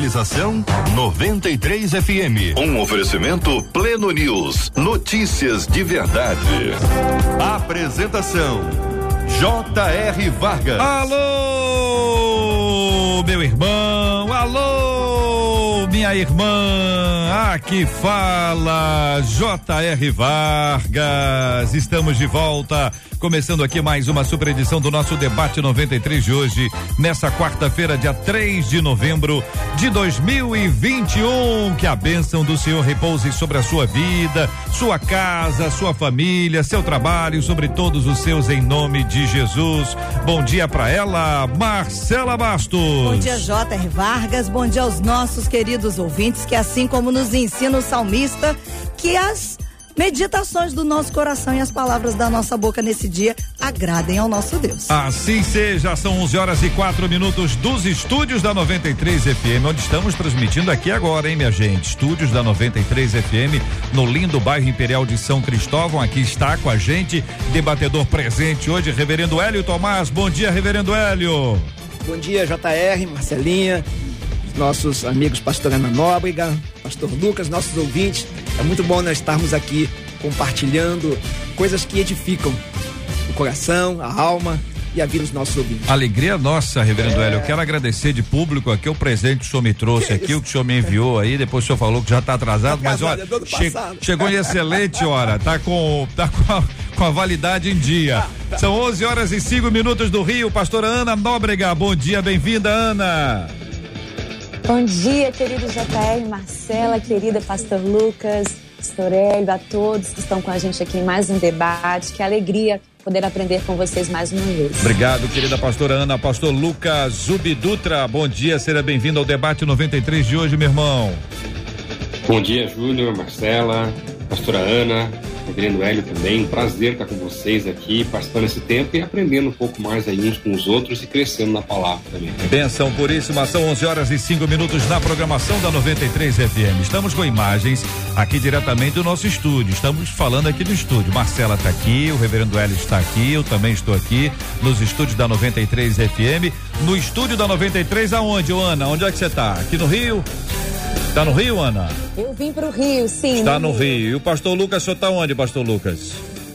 Realização 93 FM. Um oferecimento Pleno News. Notícias de verdade. Apresentação J.R. Vargas. Alô, meu irmão. Alô, minha irmã. Aqui fala J.R. Vargas. Estamos de volta Começando aqui mais uma super edição do nosso debate 93 de hoje, nessa quarta-feira, dia 3 de novembro de 2021. Que a bênção do Senhor repouse sobre a sua vida, sua casa, sua família, seu trabalho, sobre todos os seus, em nome de Jesus. Bom dia para ela, Marcela Bastos. Bom dia, J.R. Vargas. Bom dia aos nossos queridos ouvintes, que assim como nos ensina o salmista, que as meditações do nosso coração e as palavras da nossa boca nesse dia agradem ao nosso Deus. Assim seja, são 11 horas e quatro minutos dos estúdios da 93 FM, onde estamos transmitindo aqui agora, hein, minha gente? Estúdios da 93 FM, no lindo bairro Imperial de São Cristóvão. Aqui está com a gente, debatedor presente hoje, Reverendo Hélio Tomás. Bom dia, Reverendo Hélio. Bom dia, JR, Marcelinha, nossos amigos pastor Ana Nóbrega, pastor Lucas, nossos ouvintes. É muito bom nós estarmos aqui compartilhando coisas que edificam o coração, a alma e a vida dos nossos ouvintes. Alegria nossa, reverendo é... Hélio. Eu quero agradecer de público aqui o presente que o senhor me trouxe que aqui, isso? o que o senhor me enviou aí. Depois o senhor falou que já está atrasado, tá mas olha, é che chegou em excelente hora. Tá com, tá com a, com a validade em dia. São 11 horas e 5 minutos do Rio. Pastora Ana Nóbrega, bom dia, bem-vinda, Ana. Bom dia, querido JR, Marcela, querida Pastor Lucas, Pastor Hélio, a todos que estão com a gente aqui em mais um debate. Que alegria poder aprender com vocês mais uma vez. Obrigado, querida pastora Ana. Pastor Lucas Zubidutra, bom dia, seja bem-vindo ao debate 93 de hoje, meu irmão. Bom dia, Júnior, Marcela, pastora Ana, Reverendo Hélio também, um prazer estar com vocês aqui, participando desse tempo e aprendendo um pouco mais aí uns com os outros e crescendo na palavra também. Benção puríssima, são 11 horas e 5 minutos na programação da 93 FM. Estamos com imagens aqui diretamente do nosso estúdio. Estamos falando aqui do estúdio. Marcela está aqui, o Reverendo Hélio está aqui, eu também estou aqui nos estúdios da 93 FM. No estúdio da 93, aonde, Ana? Onde é que você está? Aqui no Rio? Tá no Rio, Ana? Eu vim pro Rio, sim. Tá no, no Rio. Rio. E o pastor Lucas, o senhor tá onde, pastor Lucas?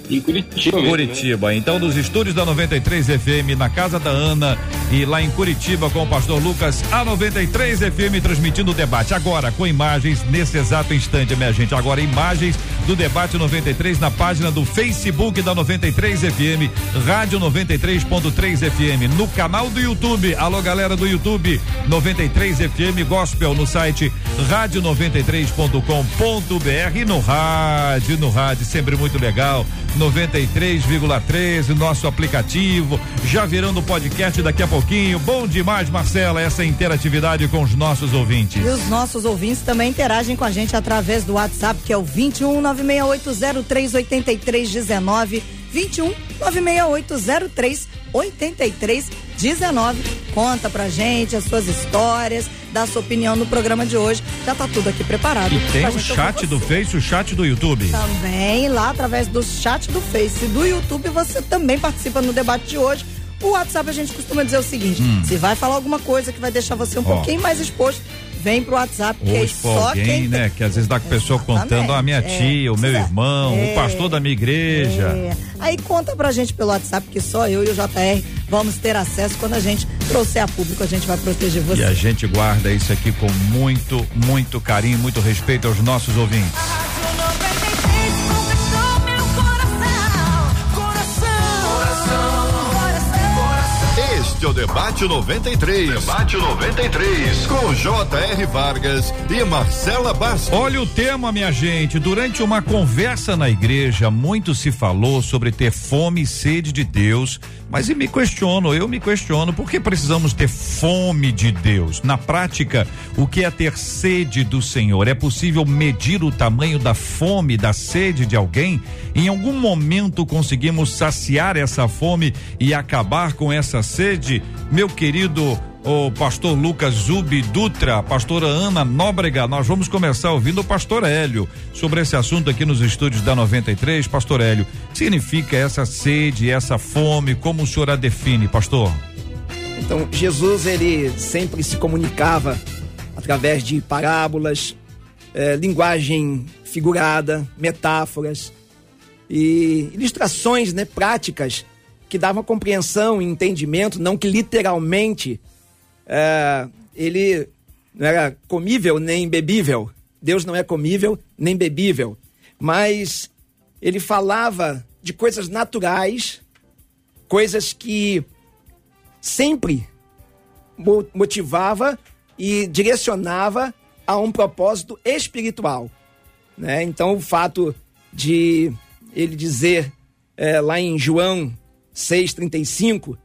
Em Curitiba. Mesmo, Curitiba. Né? Então, nos estúdios da 93 FM, na casa da Ana e lá em Curitiba com o pastor Lucas, a 93 FM transmitindo o debate. Agora, com imagens nesse exato instante, minha gente. Agora, imagens do debate 93 na página do Facebook da 93 FM, Rádio 93.3 FM, no canal do YouTube. Alô, galera do YouTube, 93 FM Gospel no site rádio93.com.br no rádio, no rádio, sempre muito legal. 93,3, nosso aplicativo, já virando podcast daqui a pouquinho. Bom demais, Marcela, essa interatividade com os nossos ouvintes. E os nossos ouvintes também interagem com a gente através do WhatsApp, que é o 21 968038319. 21 96803 8319. Conta pra gente as suas histórias, dá sua opinião no programa de hoje. Já tá tudo aqui preparado. E tem o chat do Face, o chat do YouTube. Também lá através do chat do Face e do YouTube você também participa no debate de hoje. O WhatsApp a gente costuma dizer o seguinte: hum. se vai falar alguma coisa que vai deixar você um pouquinho mais exposto, vem pro WhatsApp, que é só alguém, quem né? Que às vezes dá com a pessoa contando, a minha é, tia, o meu irmão, é, o pastor da minha igreja. É. Aí conta pra gente pelo WhatsApp que só eu e o JR vamos ter acesso quando a gente trouxer a público, a gente vai proteger você. E a gente guarda isso aqui com muito, muito carinho, muito respeito aos nossos ouvintes. É o Debate 93. Debate 93. Com J.R. Vargas e Marcela Bastos. Olha o tema, minha gente. Durante uma conversa na igreja, muito se falou sobre ter fome e sede de Deus. Mas e me questiono, eu me questiono, por que precisamos ter fome de Deus? Na prática, o que é ter sede do Senhor? É possível medir o tamanho da fome, da sede de alguém? Em algum momento conseguimos saciar essa fome e acabar com essa sede? Meu querido o pastor Lucas Zubi Dutra, pastora Ana Nóbrega. Nós vamos começar ouvindo o pastor Hélio sobre esse assunto aqui nos estúdios da 93. Pastor Hélio, significa essa sede, essa fome? Como o senhor a define, pastor? Então, Jesus, ele sempre se comunicava através de parábolas, eh, linguagem figurada, metáforas e ilustrações né, práticas que davam compreensão e entendimento, não que literalmente é, ele não era comível nem bebível. Deus não é comível nem bebível. Mas ele falava de coisas naturais, coisas que sempre motivava e direcionava a um propósito espiritual. Né? Então, o fato de ele dizer é, lá em João 6,35: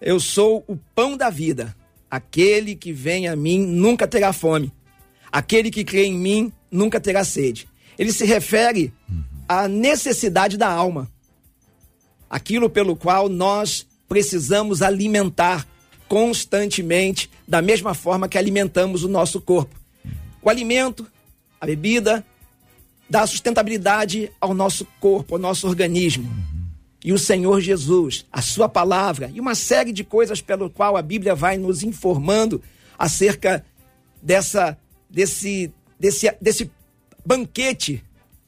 Eu sou o pão da vida. Aquele que vem a mim nunca terá fome. Aquele que crê em mim nunca terá sede. Ele se refere à necessidade da alma. Aquilo pelo qual nós precisamos alimentar constantemente, da mesma forma que alimentamos o nosso corpo. O alimento, a bebida, dá sustentabilidade ao nosso corpo, ao nosso organismo e o Senhor Jesus, a sua palavra e uma série de coisas pelo qual a Bíblia vai nos informando acerca dessa desse desse desse banquete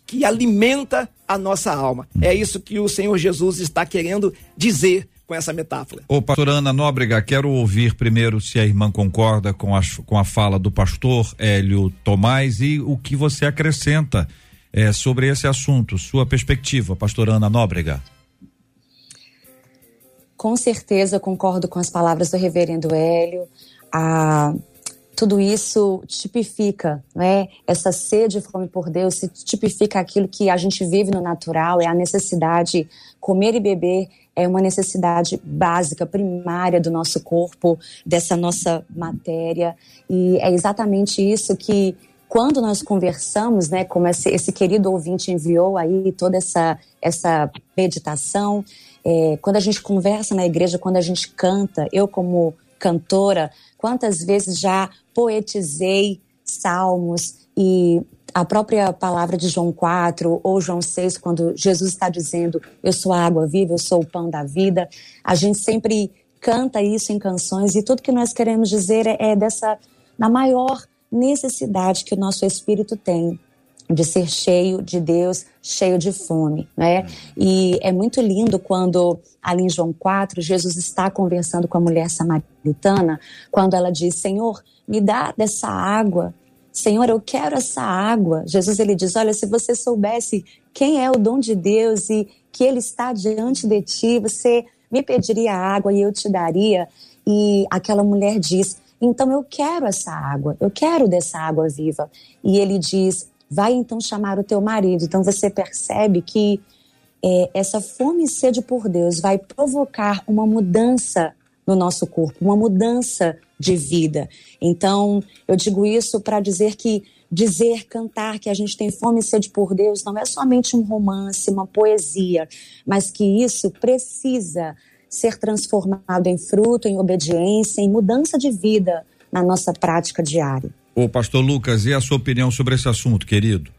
que alimenta a nossa alma. É isso que o Senhor Jesus está querendo dizer com essa metáfora. Ô, pastor Ana Nóbrega, quero ouvir primeiro se a irmã concorda com a, com a fala do pastor Hélio Tomás e o que você acrescenta é, sobre esse assunto, sua perspectiva, pastor Ana Nóbrega com certeza concordo com as palavras do reverendo Hélio. Ah, tudo isso tipifica, né? Essa sede e fome por Deus se tipifica aquilo que a gente vive no natural, é a necessidade comer e beber é uma necessidade básica, primária do nosso corpo, dessa nossa matéria, e é exatamente isso que quando nós conversamos, né, como esse, esse querido ouvinte enviou aí toda essa essa meditação, é, quando a gente conversa na igreja, quando a gente canta, eu como cantora, quantas vezes já poetizei salmos e a própria palavra de João 4 ou João 6, quando Jesus está dizendo: Eu sou a água viva, eu sou o pão da vida, a gente sempre canta isso em canções e tudo que nós queremos dizer é, é dessa, na maior necessidade que o nosso espírito tem de ser cheio de Deus, cheio de fome, né? E é muito lindo quando ali em João 4, Jesus está conversando com a mulher samaritana, quando ela diz: "Senhor, me dá dessa água. Senhor, eu quero essa água". Jesus ele diz: "Olha, se você soubesse quem é o dom de Deus e que ele está diante de ti, você me pediria água e eu te daria". E aquela mulher diz: então eu quero essa água, eu quero dessa água viva. E ele diz: vai então chamar o teu marido. Então você percebe que é, essa fome e sede por Deus vai provocar uma mudança no nosso corpo, uma mudança de vida. Então, eu digo isso para dizer que dizer, cantar que a gente tem fome e sede por Deus não é somente um romance, uma poesia, mas que isso precisa ser transformado em fruto, em obediência, em mudança de vida na nossa prática diária. O pastor Lucas, e a sua opinião sobre esse assunto, querido?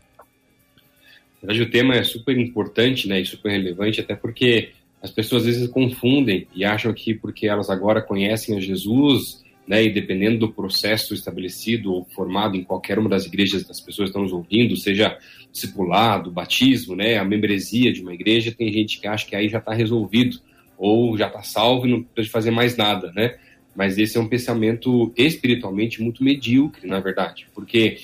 Na verdade, o tema é super importante né, e super relevante, até porque as pessoas às vezes confundem e acham que porque elas agora conhecem a Jesus, né, e dependendo do processo estabelecido ou formado em qualquer uma das igrejas das pessoas que estão nos ouvindo, seja discipulado, batismo, né, a membresia de uma igreja, tem gente que acha que aí já está resolvido ou já está salvo e não precisa fazer mais nada, né? Mas esse é um pensamento espiritualmente muito medíocre, na verdade, porque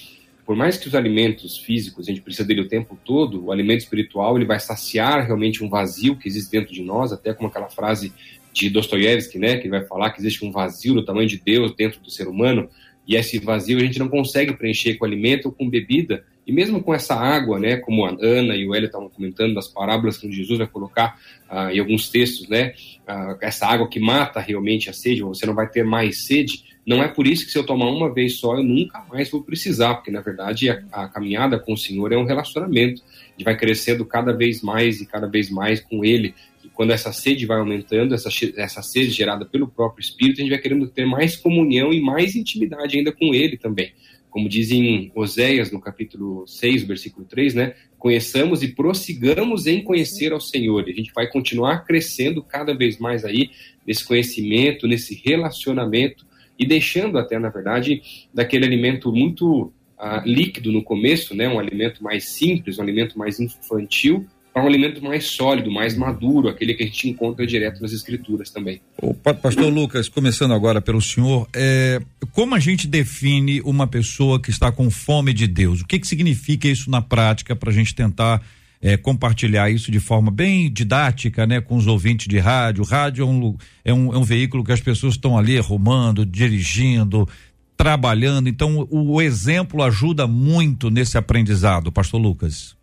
por mais que os alimentos físicos a gente precisa dele o tempo todo, o alimento espiritual ele vai saciar realmente um vazio que existe dentro de nós, até como aquela frase de Dostoiévski, né, que vai falar que existe um vazio do tamanho de Deus dentro do ser humano, e esse vazio a gente não consegue preencher com alimento ou com bebida, e mesmo com essa água, né, como a Ana e o Hélio estavam comentando das parábolas que Jesus vai colocar ah, em alguns textos, né, ah, essa água que mata realmente a sede, você não vai ter mais sede, não é por isso que se eu tomar uma vez só, eu nunca mais vou precisar, porque na verdade a, a caminhada com o Senhor é um relacionamento, e vai crescendo cada vez mais e cada vez mais com Ele, quando essa sede vai aumentando, essa, essa sede gerada pelo próprio Espírito, a gente vai querendo ter mais comunhão e mais intimidade ainda com Ele também. Como dizem Oséias no capítulo 6, versículo 3, né? Conheçamos e prossigamos em conhecer ao Senhor. E a gente vai continuar crescendo cada vez mais aí nesse conhecimento, nesse relacionamento e deixando até, na verdade, daquele alimento muito uh, líquido no começo, né? Um alimento mais simples, um alimento mais infantil, para um alimento mais sólido, mais maduro, aquele que a gente encontra direto nas escrituras também. O pastor Lucas, começando agora pelo senhor, é, como a gente define uma pessoa que está com fome de Deus? O que, que significa isso na prática para a gente tentar é, compartilhar isso de forma bem didática, né, com os ouvintes de rádio. Rádio é um, é um, é um veículo que as pessoas estão ali arrumando, dirigindo, trabalhando. Então, o, o exemplo ajuda muito nesse aprendizado, Pastor Lucas.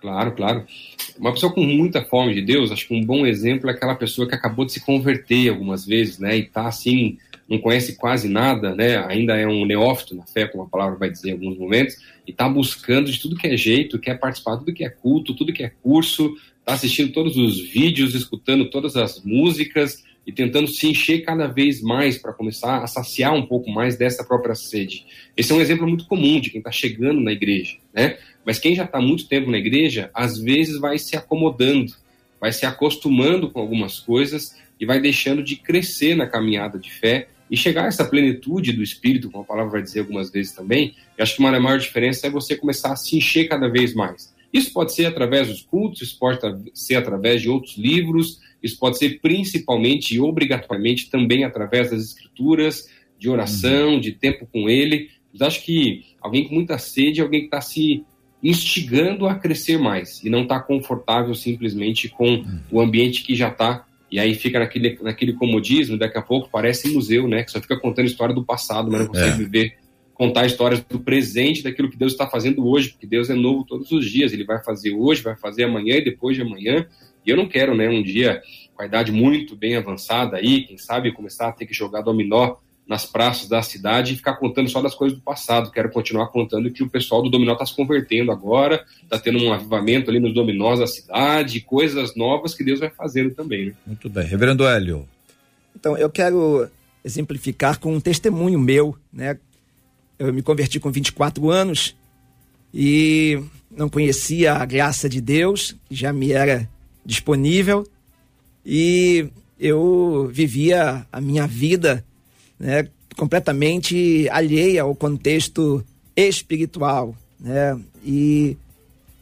Claro, claro. Uma pessoa com muita fome de Deus, acho que um bom exemplo é aquela pessoa que acabou de se converter algumas vezes, né? E tá assim, não conhece quase nada, né? Ainda é um neófito na fé, como a palavra vai dizer em alguns momentos, e tá buscando de tudo que é jeito, quer participar de tudo que é culto, tudo que é curso, tá assistindo todos os vídeos, escutando todas as músicas e tentando se encher cada vez mais para começar a saciar um pouco mais dessa própria sede. Esse é um exemplo muito comum de quem está chegando na igreja, né? Mas quem já está muito tempo na igreja, às vezes vai se acomodando, vai se acostumando com algumas coisas e vai deixando de crescer na caminhada de fé e chegar a essa plenitude do Espírito, como a palavra vai dizer algumas vezes também. Eu acho que uma maior diferença é você começar a se encher cada vez mais. Isso pode ser através dos cultos, isso pode ser através de outros livros, isso pode ser principalmente e obrigatoriamente também através das escrituras, de oração, uhum. de tempo com Ele. Mas acho que alguém com muita sede é alguém que está se instigando a crescer mais e não está confortável simplesmente com o ambiente que já está e aí fica naquele, naquele comodismo, daqui a pouco parece museu, né? Que só fica contando história do passado, mas não consegue é. viver, contar histórias do presente, daquilo que Deus está fazendo hoje, porque Deus é novo todos os dias, Ele vai fazer hoje, vai fazer amanhã e depois de amanhã. E eu não quero, né, um dia com a idade muito bem avançada aí, quem sabe começar a ter que jogar dominó nas praças da cidade e ficar contando só das coisas do passado. Quero continuar contando que o pessoal do dominó está se convertendo agora, está tendo um avivamento ali nos dominós da cidade, coisas novas que Deus vai fazendo também. Né? Muito bem. Reverendo Hélio. Então, eu quero exemplificar com um testemunho meu, né? Eu me converti com 24 anos e não conhecia a graça de Deus, que já me era disponível, e eu vivia a minha vida né, completamente alheia ao contexto espiritual. Né? E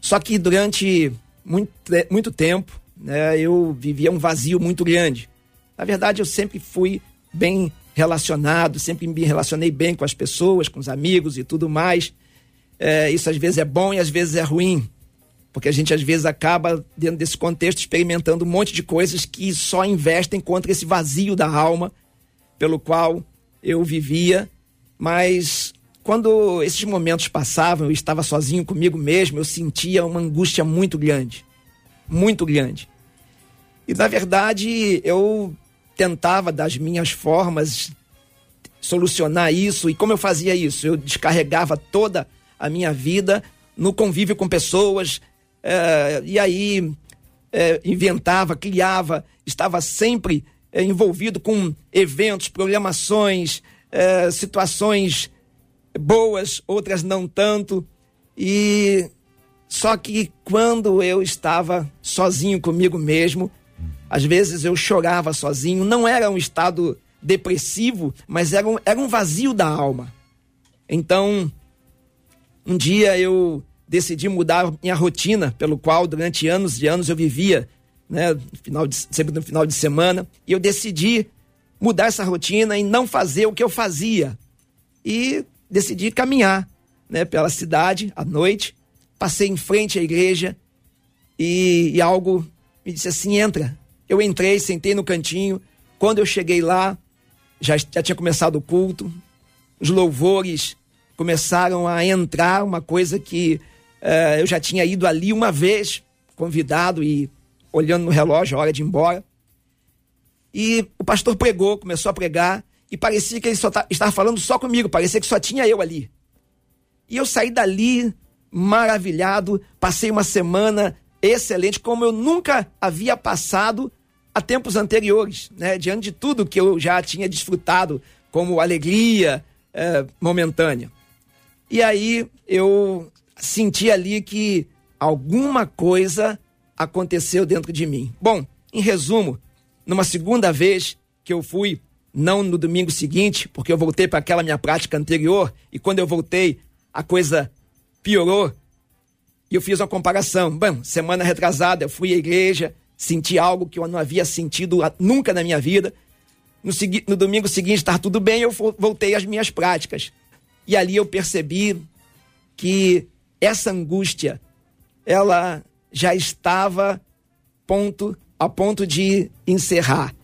só que durante muito, muito tempo né, eu vivia um vazio muito grande. Na verdade, eu sempre fui bem relacionado, sempre me relacionei bem com as pessoas, com os amigos e tudo mais. É, isso às vezes é bom e às vezes é ruim, porque a gente às vezes acaba, dentro desse contexto, experimentando um monte de coisas que só investem contra esse vazio da alma pelo qual eu vivia, mas quando esses momentos passavam, eu estava sozinho comigo mesmo, eu sentia uma angústia muito grande, muito grande. E na verdade, eu tentava das minhas formas solucionar isso. E como eu fazia isso? Eu descarregava toda a minha vida no convívio com pessoas, é, e aí é, inventava, criava, estava sempre é, envolvido com eventos, programações, é, situações boas, outras não tanto. E só que quando eu estava sozinho comigo mesmo, às vezes eu chorava sozinho, não era um estado depressivo, mas era um, era um vazio da alma. Então, um dia eu decidi mudar minha rotina, pelo qual durante anos e anos eu vivia né, final de, sempre no final de semana, e eu decidi mudar essa rotina e não fazer o que eu fazia. E decidi caminhar né, pela cidade à noite, passei em frente à igreja e, e algo me disse assim: entra. Eu entrei, sentei no cantinho. Quando eu cheguei lá, já, já tinha começado o culto, os louvores começaram a entrar, uma coisa que eu já tinha ido ali uma vez, convidado e olhando no relógio, hora de ir embora. E o pastor pregou, começou a pregar, e parecia que ele só tá, estava falando só comigo, parecia que só tinha eu ali. E eu saí dali maravilhado, passei uma semana excelente, como eu nunca havia passado a tempos anteriores, né? Diante de tudo que eu já tinha desfrutado como alegria é, momentânea. E aí eu senti ali que alguma coisa aconteceu dentro de mim. Bom, em resumo, numa segunda vez que eu fui, não no domingo seguinte, porque eu voltei para aquela minha prática anterior, e quando eu voltei, a coisa piorou. E eu fiz uma comparação. Bom, semana retrasada eu fui à igreja, senti algo que eu não havia sentido nunca na minha vida. No, no domingo seguinte estava tudo bem, eu voltei às minhas práticas. E ali eu percebi que essa angústia, ela já estava ponto a ponto de encerrar.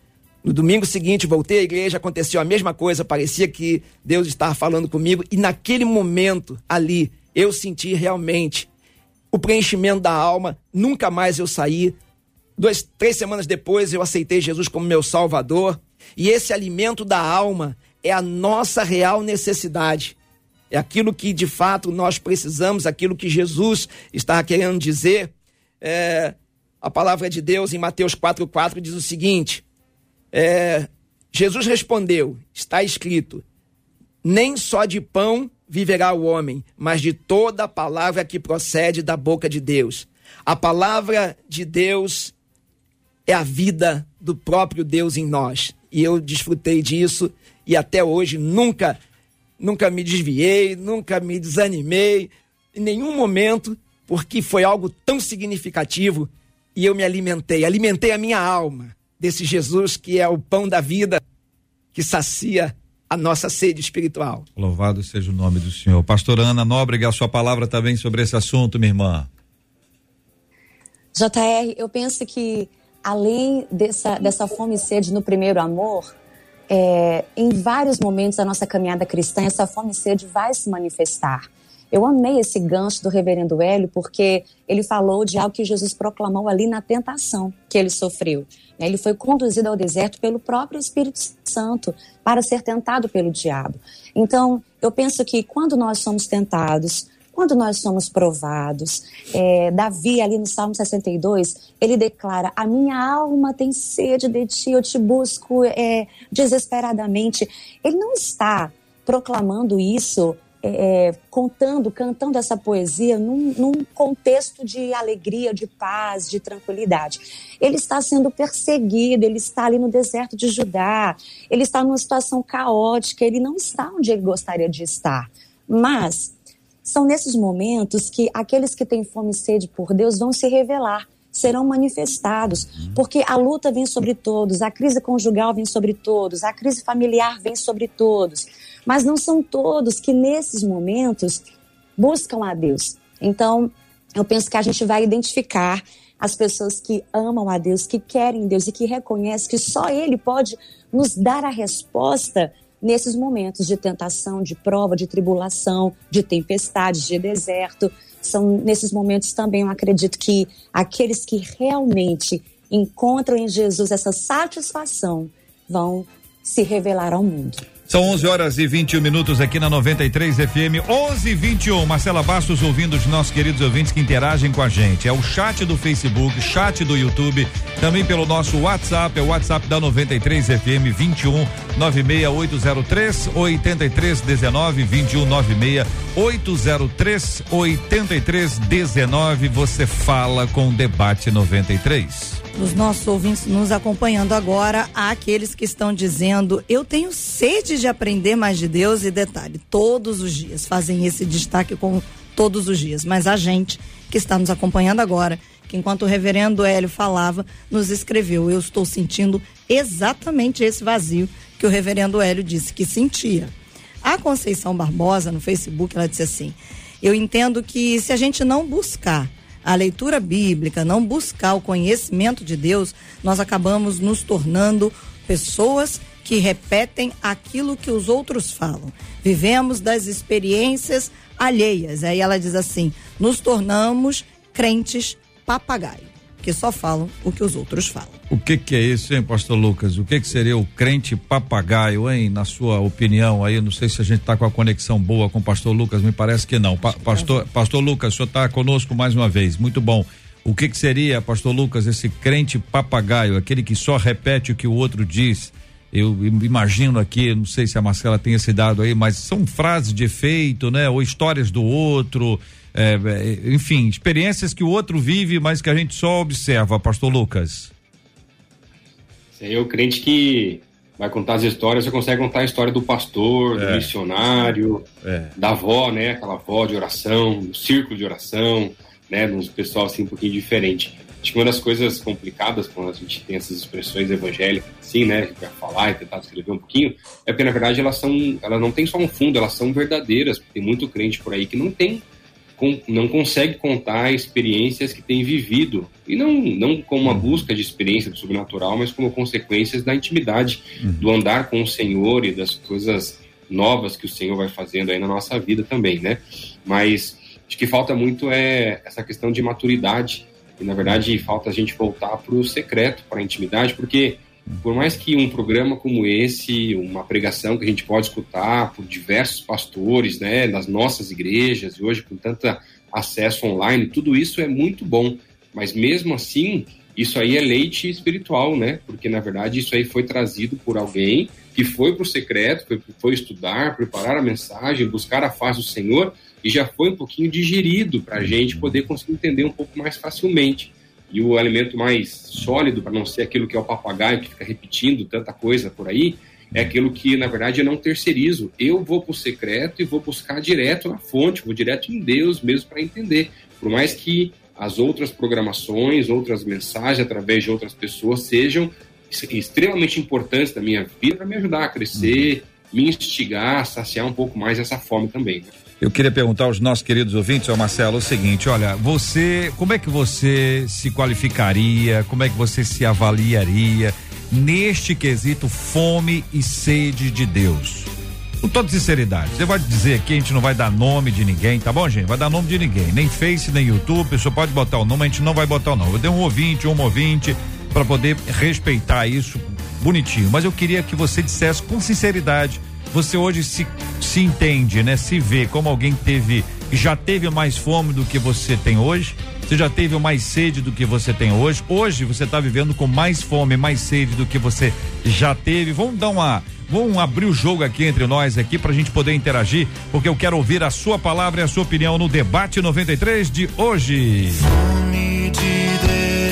No domingo seguinte, voltei à igreja, aconteceu a mesma coisa, parecia que Deus estava falando comigo, e naquele momento ali, eu senti realmente o preenchimento da alma, nunca mais eu saí Duas, três semanas depois eu aceitei Jesus como meu Salvador. E esse alimento da alma é a nossa real necessidade. É aquilo que de fato nós precisamos, aquilo que Jesus está querendo dizer. É, a palavra de Deus em Mateus 4,4 diz o seguinte: é, Jesus respondeu, está escrito, nem só de pão viverá o homem, mas de toda a palavra que procede da boca de Deus. A palavra de Deus é a vida do próprio Deus em nós. E eu desfrutei disso e até hoje nunca nunca me desviei, nunca me desanimei em nenhum momento, porque foi algo tão significativo e eu me alimentei, alimentei a minha alma desse Jesus que é o pão da vida que sacia a nossa sede espiritual. Louvado seja o nome do Senhor. Pastor Ana Nóbrega, a sua palavra também sobre esse assunto, minha irmã. JR, eu penso que além dessa, dessa fome e sede no primeiro amor, é, em vários momentos da nossa caminhada cristã, essa fome e sede vai se manifestar. Eu amei esse gancho do reverendo Hélio, porque ele falou de algo que Jesus proclamou ali na tentação que ele sofreu. Ele foi conduzido ao deserto pelo próprio Espírito Santo para ser tentado pelo diabo. Então, eu penso que quando nós somos tentados, quando nós somos provados, é, Davi, ali no Salmo 62, ele declara: A minha alma tem sede de ti, eu te busco é, desesperadamente. Ele não está proclamando isso é, é, contando, cantando essa poesia num, num, contexto de alegria, de paz, de tranquilidade. Ele está sendo perseguido, ele está ali no deserto de Judá, ele está numa situação caótica, ele não está onde ele gostaria de estar. Mas são nesses momentos que aqueles que têm fome e sede por Deus vão se revelar, serão manifestados, porque a luta vem sobre todos, a crise conjugal vem sobre todos, a crise familiar vem sobre todos, mas não são todos que nesses momentos buscam a Deus. Então, eu penso que a gente vai identificar as pessoas que amam a Deus, que querem Deus e que reconhecem que só Ele pode nos dar a resposta nesses momentos de tentação, de prova, de tribulação, de tempestade, de deserto. São nesses momentos também, eu acredito que aqueles que realmente encontram em Jesus essa satisfação vão se revelar ao mundo. São 11 horas e 21 minutos aqui na 93 FM 11 e 21. Marcela Bastos ouvindo os nossos queridos ouvintes que interagem com a gente. É o chat do Facebook, chat do YouTube, também pelo nosso WhatsApp, é o WhatsApp da 93 FM 21 96803 8319 21 96 803 8319. Você fala com o debate 93 dos nossos ouvintes nos acompanhando agora, há aqueles que estão dizendo: Eu tenho sede de aprender mais de Deus, e detalhe, todos os dias fazem esse destaque com todos os dias. Mas a gente que está nos acompanhando agora, que enquanto o reverendo Hélio falava, nos escreveu: Eu estou sentindo exatamente esse vazio que o reverendo Hélio disse que sentia. A Conceição Barbosa, no Facebook, ela disse assim: Eu entendo que se a gente não buscar a leitura bíblica, não buscar o conhecimento de Deus, nós acabamos nos tornando pessoas que repetem aquilo que os outros falam. Vivemos das experiências alheias. Aí ela diz assim: nos tornamos crentes papagaio, que só falam o que os outros falam. O que que é isso, hein, pastor Lucas? O que que seria o crente papagaio, hein? Na sua opinião aí, não sei se a gente está com a conexão boa com o pastor Lucas, me parece que não. Pa pastor, pastor Lucas, o senhor está conosco mais uma vez, muito bom. O que que seria, pastor Lucas, esse crente papagaio, aquele que só repete o que o outro diz? Eu imagino aqui, não sei se a Marcela tem esse dado aí, mas são frases de efeito, né? Ou histórias do outro, é, é, enfim, experiências que o outro vive, mas que a gente só observa, pastor Lucas. Aí é o crente que vai contar as histórias, você consegue contar a história do pastor, É. do missionário, É. da avó, né? Aquela avó de oração, do círculo de oração, né? Nos pessoal assim um pouquinho diferente. Acho que uma das coisas complicadas quando a gente tem essas expressões evangélicas, assim, né? Vai falar e tentar descrever um pouquinho, é porque na verdade elas são, elas não têm só um fundo, elas são verdadeiras. Tem muito crente por aí que não tem não consegue contar experiências que tem vivido. E não não como uma busca de experiência do sobrenatural, mas como consequências da intimidade, do andar com o Senhor e das coisas novas que o Senhor vai fazendo aí na nossa vida também, né? Mas acho que falta muito é essa questão de maturidade. E na verdade falta a gente voltar para o secreto, para a intimidade, porque por mais que um programa como esse, uma pregação que a gente pode escutar por diversos pastores, né, das nossas igrejas, e hoje com tanta acesso online, tudo isso é muito bom. Mas mesmo assim, isso aí é leite espiritual, né? Porque na verdade isso aí foi trazido por alguém que foi para o secreto, foi, foi estudar, preparar a mensagem, buscar a face do Senhor e já foi um pouquinho digerido para a gente poder conseguir entender um pouco mais facilmente. E o alimento mais sólido, para não ser aquilo que é o papagaio que fica repetindo tanta coisa por aí, é aquilo que, na verdade, eu não terceirizo. Eu vou para o secreto e vou buscar direto na fonte, vou direto em Deus mesmo para entender. Por mais que as outras programações, outras mensagens através de outras pessoas sejam extremamente importantes da minha vida para me ajudar a crescer, me instigar, saciar um pouco mais essa fome também. Né? Eu queria perguntar aos nossos queridos ouvintes, ao Marcelo, o seguinte: olha, você, como é que você se qualificaria, como é que você se avaliaria neste quesito fome e sede de Deus? Com toda sinceridade, você vai dizer aqui, a gente não vai dar nome de ninguém, tá bom, gente? Vai dar nome de ninguém, nem Face, nem YouTube, a pessoa pode botar o nome, a gente não vai botar o nome. Eu dei um ouvinte, um ouvinte, para poder respeitar isso bonitinho. Mas eu queria que você dissesse com sinceridade você hoje se, se entende, né? Se vê como alguém teve, já teve mais fome do que você tem hoje, você já teve mais sede do que você tem hoje. Hoje você está vivendo com mais fome, mais sede do que você já teve. Vamos dar uma, vamos abrir o jogo aqui entre nós aqui para a gente poder interagir, porque eu quero ouvir a sua palavra e a sua opinião no debate 93 de hoje. Fome de Deus,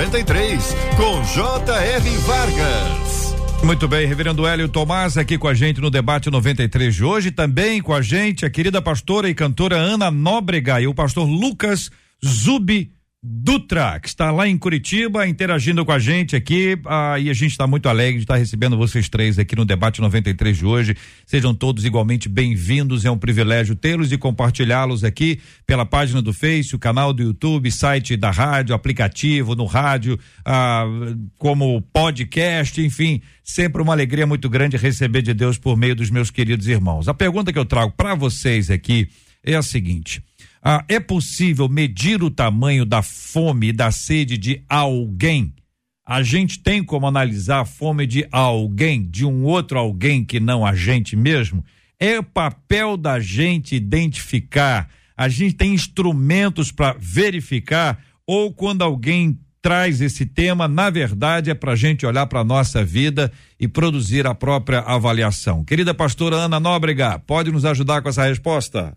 93, com J.R. Vargas. Muito bem, reverendo Hélio Tomás aqui com a gente no debate 93 de hoje, também com a gente a querida pastora e cantora Ana Nóbrega e o pastor Lucas Zubi Dutra, que está lá em Curitiba, interagindo com a gente aqui, ah, e a gente está muito alegre de estar recebendo vocês três aqui no debate 93 de hoje. Sejam todos igualmente bem-vindos, é um privilégio tê-los e compartilhá-los aqui pela página do Face, o canal do YouTube, site da rádio, aplicativo no rádio, ah, como podcast, enfim, sempre uma alegria muito grande receber de Deus por meio dos meus queridos irmãos. A pergunta que eu trago para vocês aqui é a seguinte: ah, é possível medir o tamanho da fome e da sede de alguém? A gente tem como analisar a fome de alguém, de um outro alguém que não a gente mesmo? É papel da gente identificar. A gente tem instrumentos para verificar ou quando alguém traz esse tema, na verdade é para a gente olhar para a nossa vida e produzir a própria avaliação. Querida pastora Ana Nóbrega, pode nos ajudar com essa resposta?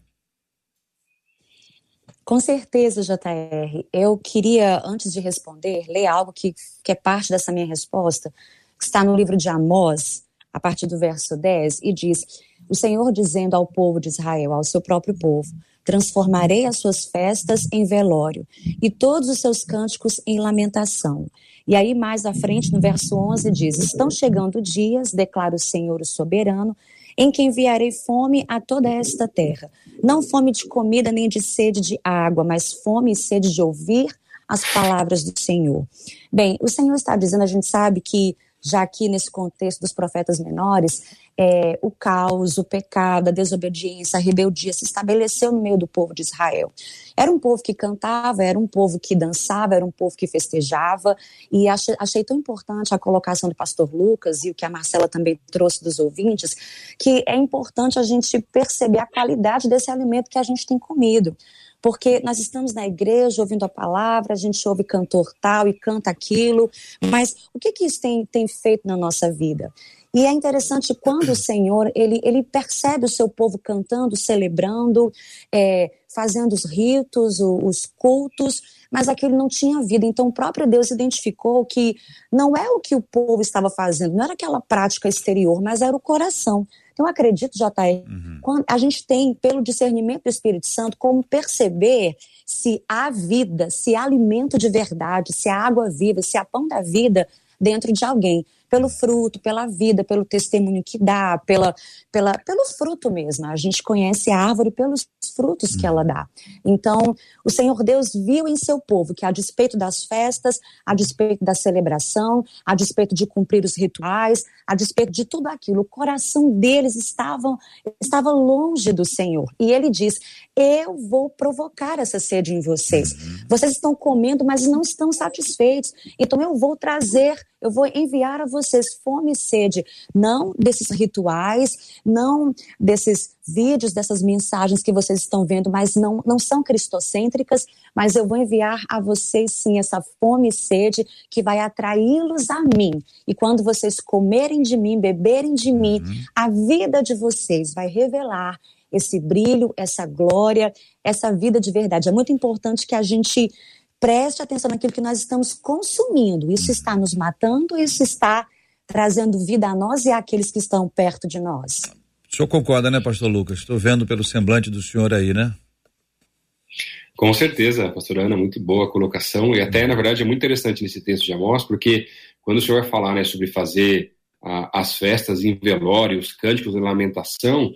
Com certeza, JR. Eu queria, antes de responder, ler algo que, que é parte dessa minha resposta, que está no livro de Amós, a partir do verso 10, e diz: O Senhor dizendo ao povo de Israel, ao seu próprio povo, transformarei as suas festas em velório e todos os seus cânticos em lamentação. E aí, mais à frente, no verso 11, diz: Estão chegando dias, declara o Senhor o soberano, em que enviarei fome a toda esta terra. Não fome de comida nem de sede de água, mas fome e sede de ouvir as palavras do Senhor. Bem, o Senhor está dizendo, a gente sabe que já aqui nesse contexto dos profetas menores, é, o caos, o pecado, a desobediência, a rebeldia se estabeleceu no meio do povo de Israel. Era um povo que cantava, era um povo que dançava, era um povo que festejava, e achei, achei tão importante a colocação do pastor Lucas e o que a Marcela também trouxe dos ouvintes, que é importante a gente perceber a qualidade desse alimento que a gente tem comido porque nós estamos na igreja ouvindo a palavra, a gente ouve cantor tal e canta aquilo, mas o que, que isso tem, tem feito na nossa vida? E é interessante quando o Senhor ele, ele percebe o seu povo cantando, celebrando, é, fazendo os ritos, os cultos, mas aquilo não tinha vida. Então o próprio Deus identificou que não é o que o povo estava fazendo, não era aquela prática exterior, mas era o coração. Então, eu acredito, JR, uhum. quando a gente tem, pelo discernimento do Espírito Santo, como perceber se há vida, se há alimento de verdade, se há água viva, se há pão da vida dentro de alguém pelo fruto, pela vida, pelo testemunho que dá, pela, pela, pelo fruto mesmo. A gente conhece a árvore pelos frutos que ela dá. Então, o Senhor Deus viu em seu povo que, a despeito das festas, a despeito da celebração, a despeito de cumprir os rituais, a despeito de tudo aquilo, o coração deles estava, estava longe do Senhor. E ele diz: Eu vou provocar essa sede em vocês. Uhum. Vocês estão comendo, mas não estão satisfeitos. Então, eu vou trazer eu vou enviar a vocês fome e sede, não desses rituais, não desses vídeos, dessas mensagens que vocês estão vendo, mas não, não são cristocêntricas, mas eu vou enviar a vocês sim essa fome e sede que vai atraí-los a mim. E quando vocês comerem de mim, beberem de mim, uhum. a vida de vocês vai revelar esse brilho, essa glória, essa vida de verdade. É muito importante que a gente preste atenção naquilo que nós estamos consumindo. Isso está nos matando, isso está trazendo vida a nós e àqueles que estão perto de nós. O senhor concorda, né, pastor Lucas? Estou vendo pelo semblante do senhor aí, né? Com certeza, pastor Ana, muito boa colocação. E até, na verdade, é muito interessante nesse texto de Amós, porque quando o senhor vai falar né, sobre fazer a, as festas em velórios, cânticos de lamentação,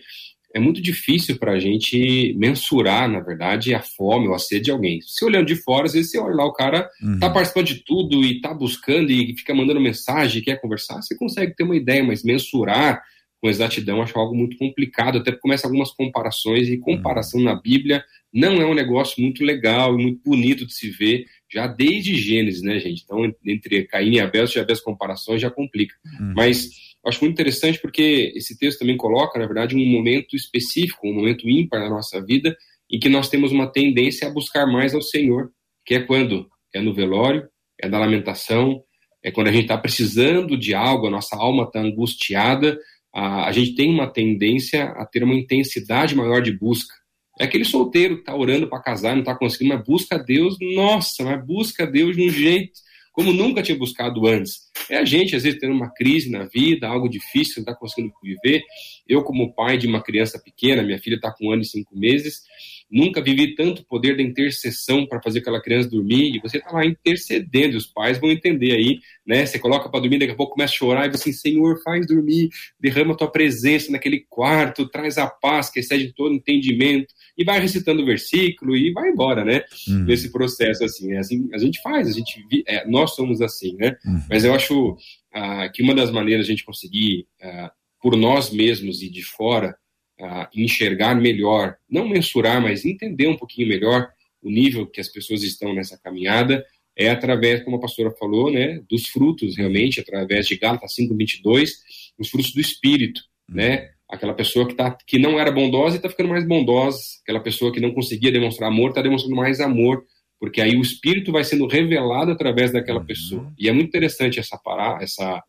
é muito difícil para a gente mensurar, na verdade, a fome ou a sede de alguém. Se olhando de fora, às vezes você olha lá, o cara uhum. tá participando de tudo e tá buscando e fica mandando mensagem, quer conversar, você consegue ter uma ideia, mas mensurar com exatidão acho algo muito complicado, até porque começa algumas comparações e comparação uhum. na Bíblia não é um negócio muito legal e muito bonito de se ver, já desde Gênesis, né, gente? Então, entre Caim e Abel, se já vê as comparações, já complica. Uhum. Mas acho muito interessante porque esse texto também coloca, na verdade, um momento específico, um momento ímpar na nossa vida, em que nós temos uma tendência a buscar mais ao Senhor, que é quando? É no velório, é na lamentação, é quando a gente está precisando de algo, a nossa alma está angustiada, a, a gente tem uma tendência a ter uma intensidade maior de busca. É aquele solteiro que está orando para casar, não está conseguindo, mas busca a Deus, nossa, mas busca a Deus de um jeito como nunca tinha buscado antes. É a gente, às vezes, tendo uma crise na vida, algo difícil, não está conseguindo viver. Eu, como pai de uma criança pequena, minha filha está com um ano e cinco meses, nunca vivi tanto poder da intercessão para fazer aquela criança dormir, e você está lá intercedendo, os pais vão entender aí, né? Você coloca para dormir, daqui a pouco começa a chorar, e você Senhor, faz dormir, derrama a tua presença naquele quarto, traz a paz que excede todo entendimento, e vai recitando o versículo e vai embora, né? Uhum. Nesse processo, assim, é assim, a gente faz, a gente, é, nós somos assim, né? Uhum. Mas eu acho ah, que uma das maneiras de a gente conseguir, ah, por nós mesmos e de fora, ah, enxergar melhor, não mensurar, mas entender um pouquinho melhor o nível que as pessoas estão nessa caminhada, é através, como a pastora falou, né, dos frutos, realmente, através de Gálatas 5:22, os frutos do Espírito, né? Aquela pessoa que, tá, que não era bondosa e está ficando mais bondosa, aquela pessoa que não conseguia demonstrar amor está demonstrando mais amor, porque aí o Espírito vai sendo revelado através daquela pessoa. E é muito interessante essa pará, essa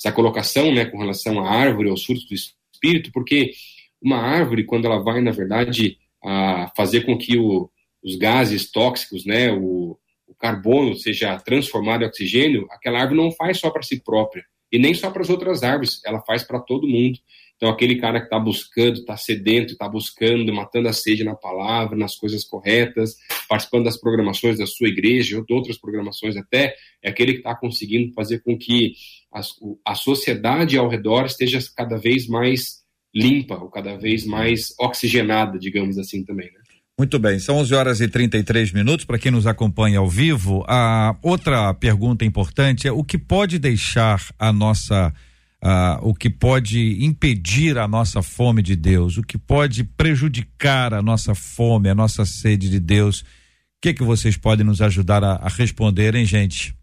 essa colocação, né, com relação à árvore, aos frutos do Espírito, porque uma árvore, quando ela vai, na verdade, a fazer com que o, os gases tóxicos, né, o, o carbono seja transformado em oxigênio, aquela árvore não faz só para si própria. E nem só para as outras árvores, ela faz para todo mundo. Então, aquele cara que está buscando, está sedento, está buscando, matando a sede na palavra, nas coisas corretas, participando das programações da sua igreja, ou de outras programações até, é aquele que está conseguindo fazer com que o- a sociedade ao redor esteja cada vez mais limpa, ou cada vez mais oxigenada, digamos assim também, né? Muito bem, são 11 horas e 33 minutos. Para quem nos acompanha ao vivo, a outra pergunta importante é o que pode deixar a nossa. Ah, o que pode impedir a nossa fome de Deus, o que pode prejudicar a nossa fome, a nossa sede de Deus. O que que vocês podem nos ajudar a, a responder, hein, gente?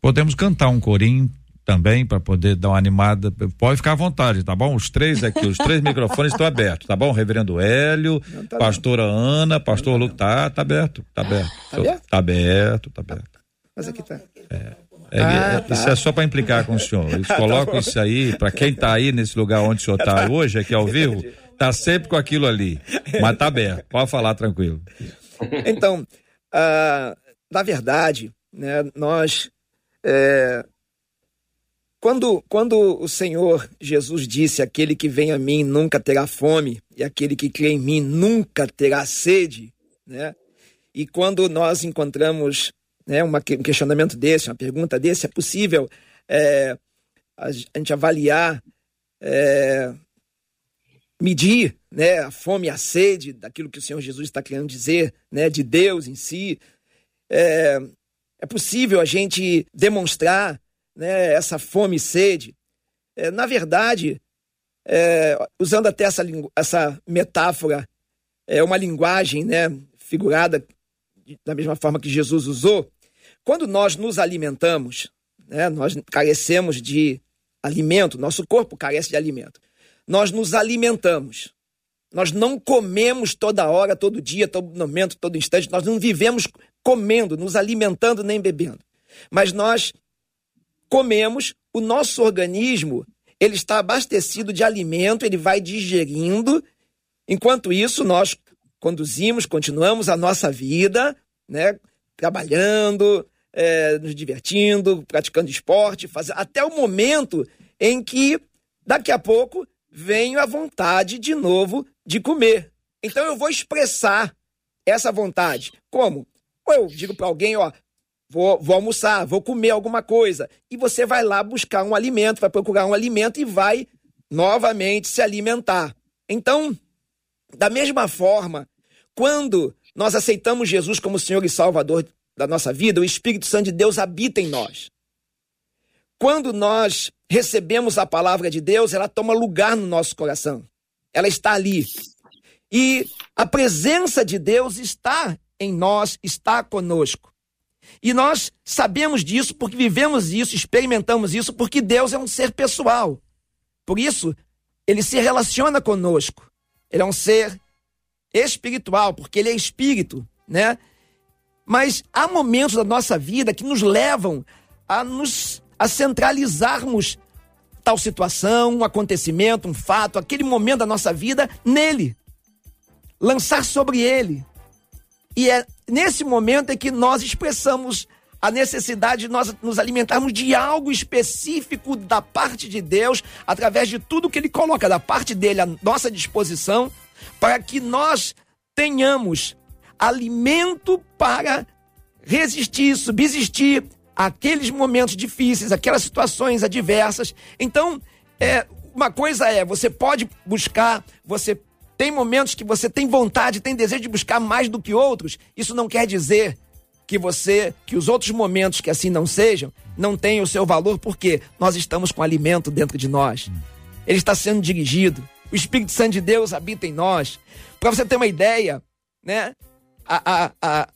Podemos cantar um corinho também para poder dar uma animada. Pode ficar à vontade, tá bom? Os três aqui, os três microfones estão abertos, tá bom? Reverendo Hélio, tá pastora Ana, pastor Lucas, tá, tá aberto, tá aberto. Tá aberto? Tá aberto, tá aberto. Mas aqui tá. É, Ah, é, tá. Isso é só para implicar com o senhor. Eles Tá colocam bom. isso aí, para quem tá aí nesse lugar onde o senhor tá hoje, aqui ao vivo, tá sempre com aquilo ali. Mas tá aberto, pode falar tranquilo. Então, ah, na verdade, né, nós. é, quando, quando o Senhor Jesus disse: Aquele que vem a mim nunca terá fome, e aquele que crê em mim nunca terá sede, né? E quando nós encontramos né, uma um questionamento desse, uma pergunta desse, é possível é, a gente avaliar, é, medir né, a fome e a sede daquilo que o Senhor Jesus está querendo dizer, né, de Deus em si. É, é possível a gente demonstrar né, essa fome e sede. É, na verdade, é, usando até essa, essa metáfora, é uma linguagem né, figurada da mesma forma que Jesus usou, quando nós nos alimentamos, né, nós carecemos de alimento, nosso corpo carece de alimento. Nós nos alimentamos. Nós não comemos toda hora, todo dia, todo momento, todo instante. Nós não vivemos comendo, nos alimentando nem bebendo. Mas nós comemos, o nosso organismo, ele está abastecido de alimento, ele vai digerindo. Enquanto isso, nós conduzimos, continuamos a nossa vida, né? Trabalhando, eh, nos divertindo, praticando esporte, faz... até o momento em que, daqui a pouco, vem a vontade de novo de comer. Então eu vou expressar essa vontade. Como? Ou eu digo para alguém, ó, vou, vou almoçar, vou comer alguma coisa. E você vai lá buscar um alimento, vai procurar um alimento e vai novamente se alimentar. Então, da mesma forma, quando nós aceitamos Jesus como Senhor e Salvador da nossa vida, o Espírito Santo de Deus habita em nós. Quando nós recebemos a palavra de Deus, ela toma lugar no nosso coração. Ela está ali. E a presença de Deus está em nós, está conosco. E nós sabemos disso porque vivemos isso, experimentamos isso, porque Deus é um ser pessoal. Por isso, ele se relaciona conosco. Ele é um ser espiritual, porque ele é espírito, né? Mas há momentos da nossa vida que nos levam a nos a centralizarmos tal situação, um acontecimento, um fato, aquele momento da nossa vida nele. Lançar sobre ele. E é nesse momento é que nós expressamos a necessidade de nós nos alimentarmos de algo específico da parte de Deus, através de tudo que Ele coloca da parte dele à nossa disposição, para que nós tenhamos alimento para resistir, subsistir àqueles momentos difíceis, aquelas situações adversas. Então, é, uma coisa é, você pode buscar, você tem momentos que você tem vontade, tem desejo de buscar mais do que outros. Isso não quer dizer que você, que os outros momentos que assim não sejam, não tenham o seu valor, porque nós estamos com alimento dentro de nós. Ele está sendo dirigido. O Espírito Santo de Deus habita em nós. Para você ter uma ideia, né? A, a, a,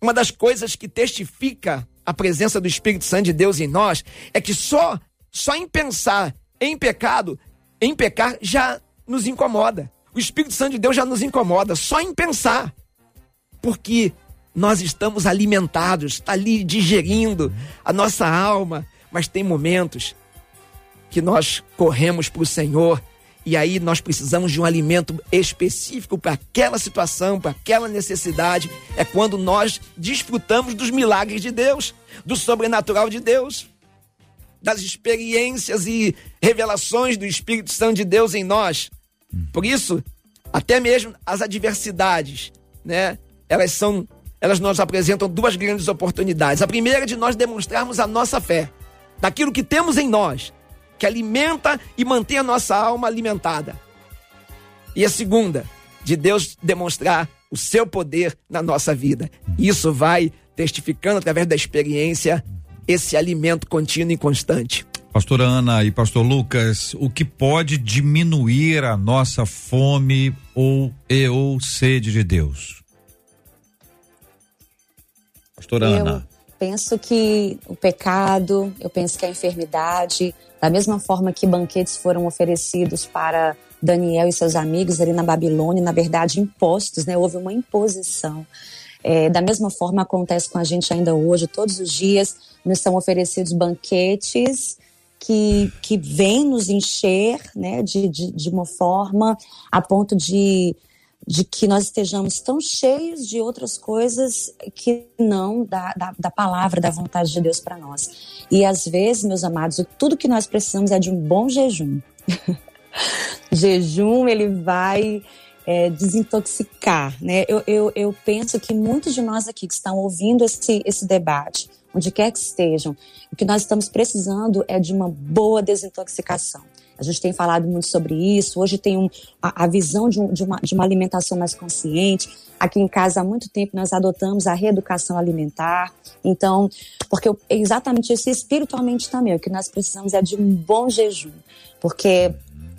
uma das coisas que testifica a presença do Espírito Santo de Deus em nós é que só só em pensar em pecado, em pecar já nos incomoda. O Espírito Santo de Deus já nos incomoda só em pensar. Porque nós estamos alimentados, está ali digerindo a nossa alma, mas tem momentos que nós corremos para o Senhor e aí nós precisamos de um alimento específico para aquela situação, para aquela necessidade. É quando nós desfrutamos dos milagres de Deus, do sobrenatural de Deus, das experiências e revelações do Espírito Santo de Deus em nós. Por isso, até mesmo as adversidades, né? Elas são, elas nos apresentam duas grandes oportunidades. A primeira é de nós demonstrarmos a nossa fé, daquilo que temos em nós, que alimenta e mantém a nossa alma alimentada. E a segunda, de Deus demonstrar o seu poder na nossa vida. Isso vai testificando através da experiência esse alimento contínuo e constante. Pastora Ana e Pastor Lucas, o que pode diminuir a nossa fome ou e ou sede de Deus? Pastora Eu Ana. Penso que o pecado, eu penso que a enfermidade, da mesma forma que banquetes foram oferecidos para Daniel e seus amigos ali na Babilônia, na verdade impostos, né? Houve uma imposição. É, da mesma forma acontece com a gente ainda hoje, todos os dias nos são oferecidos banquetes que, que vêm nos encher né, de, de, de uma forma a ponto de, de que nós estejamos tão cheios de outras coisas que não da, da, da palavra, da vontade de Deus para nós. E às vezes, meus amados, tudo que nós precisamos é de um bom jejum. jejum, ele vai é, desintoxicar, né? Eu, eu, eu penso que muitos de nós aqui que estão ouvindo esse, esse debate, onde quer que estejam, o que nós estamos precisando é de uma boa desintoxicação. A gente tem falado muito sobre isso. Hoje tem um, a, a visão de, um, de, uma, de uma alimentação mais consciente. Aqui em casa, há muito tempo, nós adotamos a reeducação alimentar. Então, porque eu, é exatamente isso, espiritualmente também, o que nós precisamos é de um bom jejum. Porque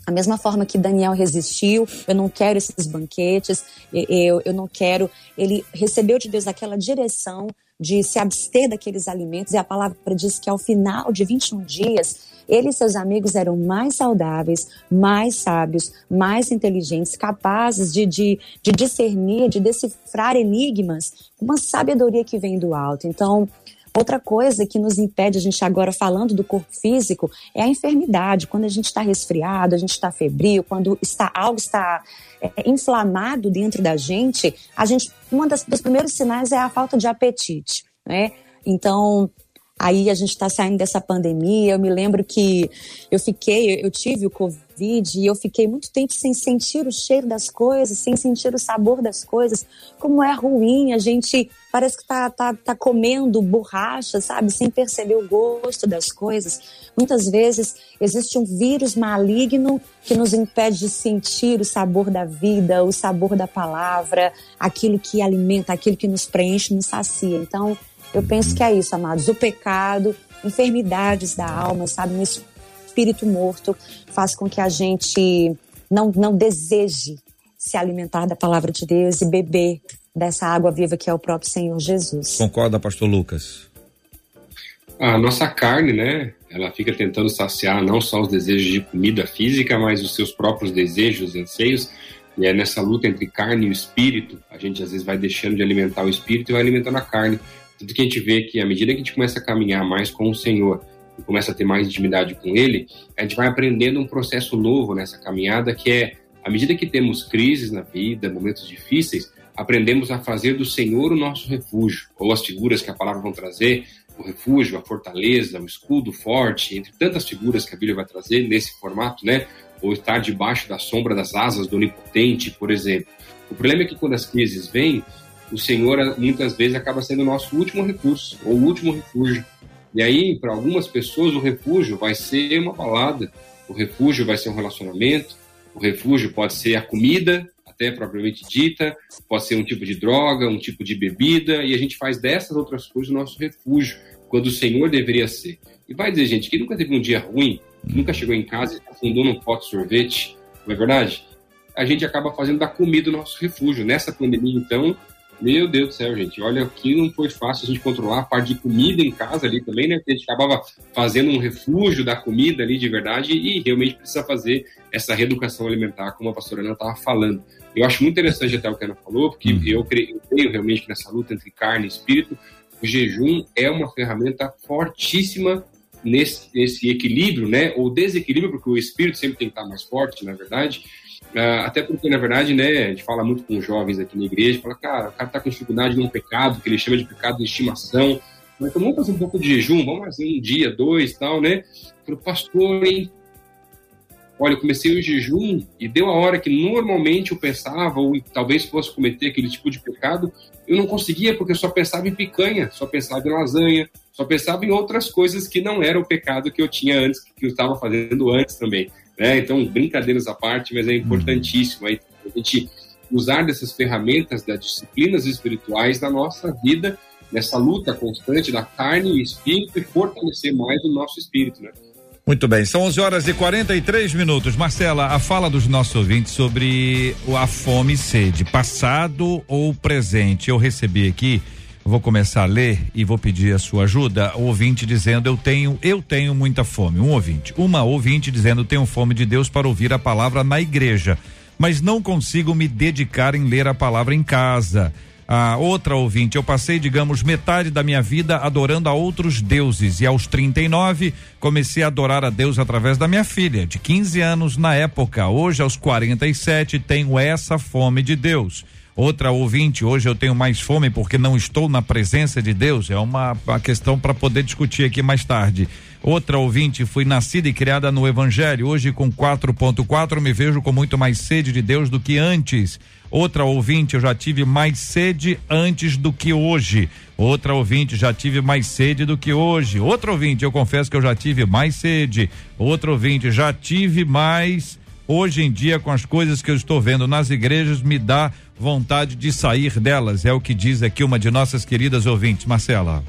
a mesma forma que Daniel resistiu, eu não quero esses banquetes, eu, eu não quero. Ele recebeu de Deus aquela direção de se abster daqueles alimentos, e a palavra diz que ao final de 21 dias, ele e seus amigos eram mais saudáveis, mais sábios, mais inteligentes, capazes de, de, de discernir, de decifrar enigmas, uma sabedoria que vem do alto. Então, Outra coisa que nos impede, a gente agora falando do corpo físico, é a enfermidade. Quando a gente está resfriado, a gente está febril, quando está, algo está é, inflamado dentro da gente, a gente, das, dos primeiros sinais é a falta de apetite, né? Então, aí a gente está saindo dessa pandemia. Eu me lembro que eu fiquei, eu tive o Covid e eu fiquei muito tempo sem sentir o cheiro das coisas, sem sentir o sabor das coisas. Como é ruim, a gente parece que tá, tá, tá comendo borracha, sabe? Sem perceber o gosto das coisas. Muitas vezes existe um vírus maligno que nos impede de sentir o sabor da vida, o sabor da palavra, aquilo que alimenta, aquilo que nos preenche, nos sacia. Então, eu penso que é isso, amados. O pecado, enfermidades da alma, sabe? Um espírito morto faz com que a gente não, não deseje se alimentar da palavra de Deus e beber dessa água viva que é o próprio Senhor Jesus. Concorda, pastor Lucas? A nossa carne, né? Ela fica tentando saciar não só os desejos de comida física, mas os seus próprios desejos e anseios. E é nessa luta entre carne e espírito, a gente às vezes vai deixando de alimentar o espírito e vai alimentando a carne. Tudo que a gente vê que à medida que a gente começa a caminhar mais com o Senhor e começa a ter mais intimidade com Ele, a gente vai aprendendo um processo novo nessa caminhada que é, à medida que temos crises na vida, momentos difíceis, aprendemos a fazer do Senhor o nosso refúgio, ou as figuras que a palavra vão trazer, o refúgio, a fortaleza, o escudo forte, entre tantas figuras que a Bíblia vai trazer nesse formato, né? Ou estar debaixo da sombra das asas do Onipotente, por exemplo. O problema é que quando as crises vêm, o Senhor muitas vezes acaba sendo o nosso último recurso, ou último refúgio. E aí, para algumas pessoas, o refúgio vai ser uma balada, o refúgio vai ser um relacionamento, o refúgio pode ser a comida, até propriamente dita, pode ser um tipo de droga, um tipo de bebida, e a gente faz dessas outras coisas o nosso refúgio, quando o Senhor deveria ser. E vai dizer, gente, que nunca teve um dia ruim, nunca chegou em casa e afundou num pote de sorvete, não é verdade? A gente acaba fazendo da comida o nosso refúgio. Nessa pandemia, então, meu Deus do céu, gente, olha, aqui não foi fácil a gente controlar a parte de comida em casa ali também, né? Porque a gente acabava fazendo um refúgio da comida ali de verdade e realmente precisa fazer essa reeducação alimentar, como a pastora Ana estava falando. Eu acho muito interessante até o que a Ana falou, porque Uhum. eu, creio, eu creio realmente que nessa luta entre carne e espírito, o jejum é uma ferramenta fortíssima nesse, nesse equilíbrio, né? Ou desequilíbrio, porque o espírito sempre tem que estar mais forte, na verdade. Ah, até porque, na verdade, né, a gente fala muito com jovens aqui na igreja, fala, cara, o cara tá com dificuldade num pecado, que ele chama de pecado de estimação. Mas então vamos fazer um pouco de jejum, vamos fazer um dia, dois tal, né? Falei, pastor, hein? Olha, eu comecei o jejum e deu a hora que normalmente eu pensava, ou talvez fosse cometer aquele tipo de pecado, eu não conseguia porque eu só pensava em picanha, só pensava em lasanha, só pensava em outras coisas que não era o pecado que eu tinha antes, que eu estava fazendo antes também. Né? Então, brincadeiras à parte, mas é importantíssimo aí, a gente usar dessas ferramentas das disciplinas espirituais na nossa vida, nessa luta constante da carne e espírito e fortalecer mais o nosso espírito, né? Muito bem, são 11 horas e 43 minutos. Marcela, a fala dos nossos ouvintes sobre a fome e sede, passado ou presente. Eu recebi aqui, vou começar a ler e vou pedir a sua ajuda. O ouvinte dizendo: Eu tenho, eu tenho muita fome. Um ouvinte. Uma ouvinte dizendo: Tenho fome de Deus para ouvir a palavra na igreja, mas não consigo me dedicar em ler a palavra em casa. A outra ouvinte, eu passei, digamos, metade da minha vida adorando a outros deuses e aos 39 comecei a adorar a Deus através da minha filha, de 15 anos na época. Hoje, aos 47, tenho essa fome de Deus. Outra ouvinte, hoje eu tenho mais fome porque não estou na presença de Deus. É uma, uma questão para poder discutir aqui mais tarde. Outra ouvinte, fui nascida e criada no Evangelho. Hoje, com 4.4, me vejo com muito mais sede de Deus do que antes. Outra ouvinte, eu já tive mais sede antes do que hoje. Outra ouvinte, já tive mais sede do que hoje. Outra ouvinte, eu confesso que eu já tive mais sede. Outra ouvinte, já tive mais. Hoje em dia, com as coisas que eu estou vendo nas igrejas, me dá vontade de sair delas. É o que diz aqui uma de nossas queridas ouvintes, Marcela.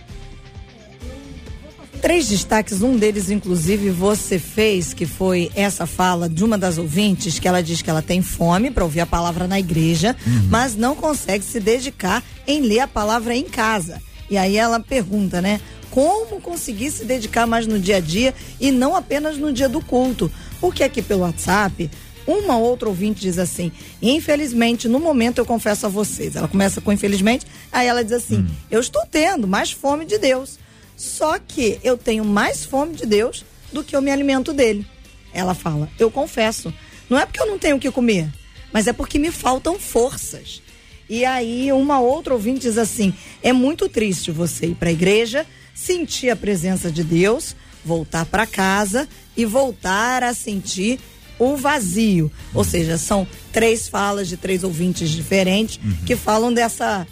Três destaques, um deles, inclusive, você fez, que foi essa fala de uma das ouvintes, que ela diz que ela tem fome para ouvir a palavra na igreja, mas não consegue se dedicar em ler a palavra em casa. E aí ela pergunta, né? Como conseguir se dedicar mais no dia a dia e não apenas no dia do culto? Porque aqui pelo WhatsApp, uma outra ouvinte diz assim: infelizmente, no momento eu confesso a vocês. Ela começa com infelizmente, aí ela diz assim: eu estou tendo mais fome de Deus. Só que eu tenho mais fome de Deus do que eu me alimento dele. Ela fala: eu confesso. Não é porque eu não tenho o que comer, mas é porque me faltam forças. E aí, uma outra ouvinte diz assim: é muito triste você ir para a igreja, sentir a presença de Deus, voltar para casa e voltar a sentir o vazio. Ou seja, são três falas de três ouvintes diferentes que falam dessa.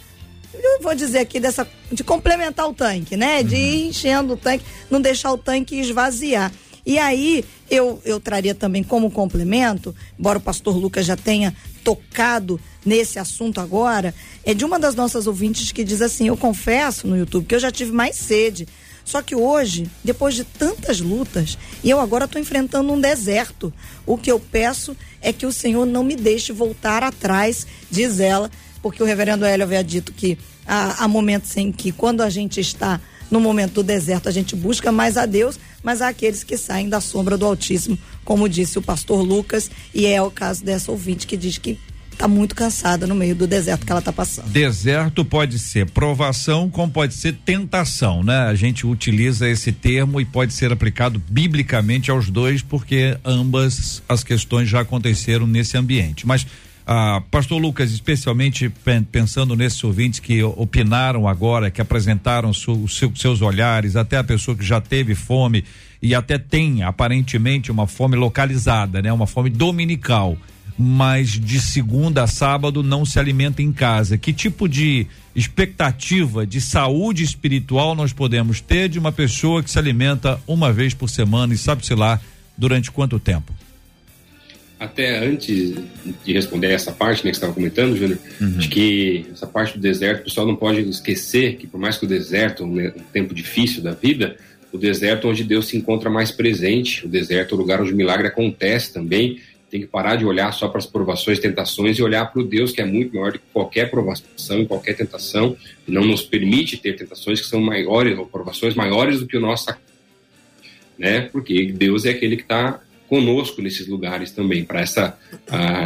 Eu vou dizer aqui dessa. de complementar o tanque, né? De ir enchendo o tanque, não deixar o tanque esvaziar. E aí, eu, eu traria também como complemento, embora o pastor Lucas já tenha tocado nesse assunto agora, é de uma das nossas ouvintes que diz assim: Eu confesso no YouTube que eu já tive mais sede. Só que hoje, depois de tantas lutas, e eu agora estou enfrentando um deserto, o que eu peço é que o Senhor não me deixe voltar atrás, diz ela, porque o reverendo Hélio havia dito que há, há momentos em que, quando a gente está no momento do deserto, a gente busca mais a Deus, mas há aqueles que saem da sombra do Altíssimo, como disse o pastor Lucas, e é o caso dessa ouvinte que diz que está muito cansada no meio do deserto que ela está passando. Deserto pode ser provação, como pode ser tentação, né? A gente utiliza esse termo e pode ser aplicado biblicamente aos dois, porque ambas as questões já aconteceram nesse ambiente. Mas Ah, Pastor Lucas, especialmente pen- pensando nesses ouvintes que opinaram agora, que apresentaram seu- seus olhares, até a pessoa que já teve fome e até tem aparentemente uma fome localizada, né? Uma fome dominical, mas de segunda a sábado não se alimenta em casa. Que tipo de expectativa de saúde espiritual nós podemos ter de uma pessoa que se alimenta uma vez por semana e sabe-se lá durante quanto tempo? Até antes de responder essa parte né, que você estava comentando, Júnior, acho que essa parte do deserto, o pessoal não pode esquecer que, por mais que o deserto é né, um tempo difícil da vida, o deserto é onde Deus se encontra mais presente, o deserto é o lugar onde o milagre acontece também. Tem que parar de olhar só para as provações, tentações e olhar para o Deus que é muito maior do que qualquer provação e qualquer tentação, e não nos permite ter tentações que são maiores ou provações maiores do que o nosso né? Porque Deus é aquele que está conosco nesses lugares também. Para essa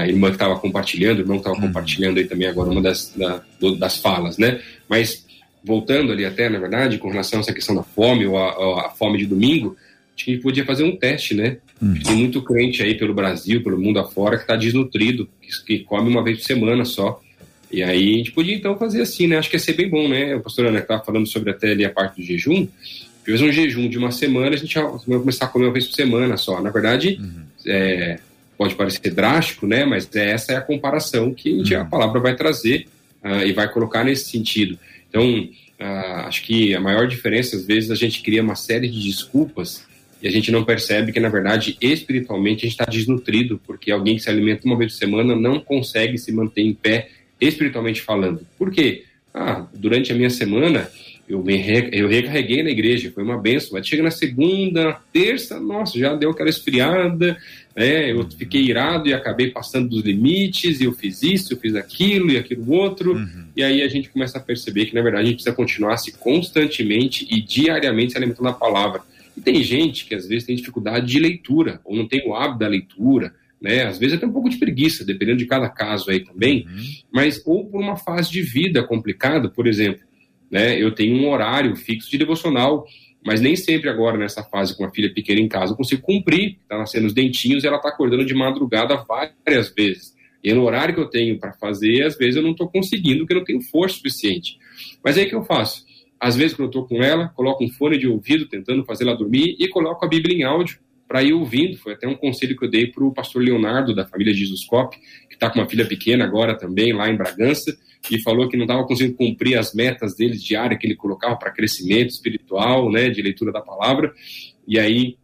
irmã que estava compartilhando, o irmão que estava compartilhando aí também agora uma das, da- das falas, né? Mas voltando ali até, na verdade, com relação a essa questão da fome ou a, a fome de domingo, a gente podia fazer um teste, né? Tem muito crente aí pelo Brasil, pelo mundo afora, que está desnutrido, que, que come uma vez por semana só. E aí a gente podia então fazer assim, né? Acho que ia ser bem bom, né? O pastor Ana estava falando sobre até ali a parte do jejum. Fez um jejum de uma semana, a gente vai começar a comer uma vez por semana só. Na verdade, é, pode parecer drástico, né? Mas essa é a comparação que a, gente- a palavra vai trazer ah, e vai colocar nesse sentido. Então, ah, acho que a maior diferença, às vezes, a gente cria uma série de desculpas e a gente não percebe que, na verdade, espiritualmente, a gente está desnutrido, porque alguém que se alimenta uma vez por semana não consegue se manter em pé, espiritualmente falando. Por quê? Ah, durante a minha semana, eu, me re- eu recarreguei na igreja, foi uma benção. Mas chega na segunda, na terça, nossa, já deu aquela esfriada, né? Eu fiquei irado e acabei passando dos limites, e eu fiz isso, eu fiz aquilo e aquilo outro. E aí a gente começa a perceber que, na verdade, a gente precisa continuar se constantemente e diariamente se alimentando da palavra. E tem gente que às vezes tem dificuldade de leitura, ou não tem o hábito da leitura, né? Às vezes até um pouco de preguiça, dependendo de cada caso aí também, mas ou por uma fase de vida complicada, por exemplo, né? Eu tenho um horário fixo de devocional, mas nem sempre agora nessa fase com a filha pequena em casa eu consigo cumprir, tá nascendo os dentinhos e ela tá acordando de madrugada várias vezes. E no horário que eu tenho para fazer, às vezes eu não estou conseguindo, porque eu não tenho força suficiente. Mas aí o que eu faço? Às vezes, quando eu estou com ela, coloco um fone de ouvido tentando fazer ela dormir e coloco a Bíblia em áudio para ir ouvindo. Foi até um conselho que eu dei para o pastor Leonardo, da família Jesus Cop, que está com uma filha pequena agora também, lá em Bragança, e falou que não estava conseguindo cumprir as metas dele diárias que ele colocava para crescimento espiritual, né, de leitura da palavra. E aí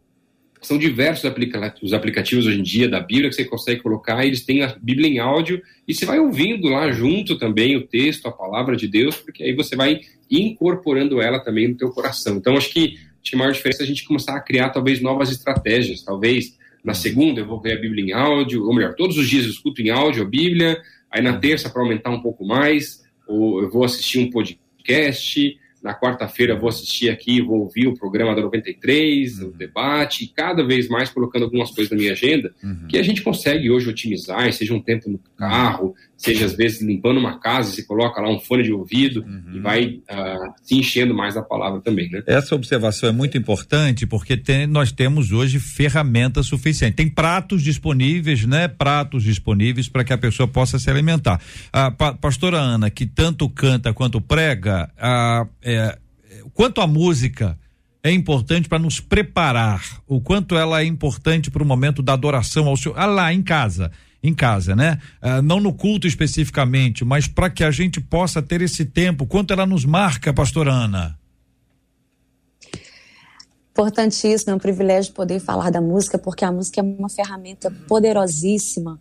são diversos aplica os aplicativos hoje em dia da Bíblia que você consegue colocar, eles têm a Bíblia em áudio e você vai ouvindo lá junto também o texto, a palavra de Deus, porque aí você vai incorporando ela também no teu coração. Então acho que, a maior diferença é a gente começar a criar talvez novas estratégias, talvez na segunda eu vou ver a Bíblia em áudio, ou melhor, todos os dias eu escuto em áudio a Bíblia, aí na terça para aumentar um pouco mais, ou eu vou assistir um podcast, na quarta-feira vou assistir aqui, vou ouvir o programa da 93, o debate, e cada vez mais colocando algumas coisas na minha agenda, que a gente consegue hoje otimizar, seja um tempo no carro, seja às vezes limpando uma casa, você coloca lá um fone de ouvido e vai ah, se enchendo mais da palavra também, né? Essa observação é muito importante porque tem- nós temos hoje ferramentas suficientes. Tem pratos disponíveis, né? Pratos disponíveis para que a pessoa possa se alimentar. A pa- pastora Ana, que tanto canta quanto prega, a, é, quanto a música é importante para nos preparar, o quanto ela é importante para o momento da adoração ao Senhor, ah, lá em casa, em casa, né? Ah, não no culto especificamente, mas para que a gente possa ter esse tempo, quanto ela nos marca, pastora Ana. Importantíssimo, é um privilégio poder falar da música, porque a música é uma ferramenta poderosíssima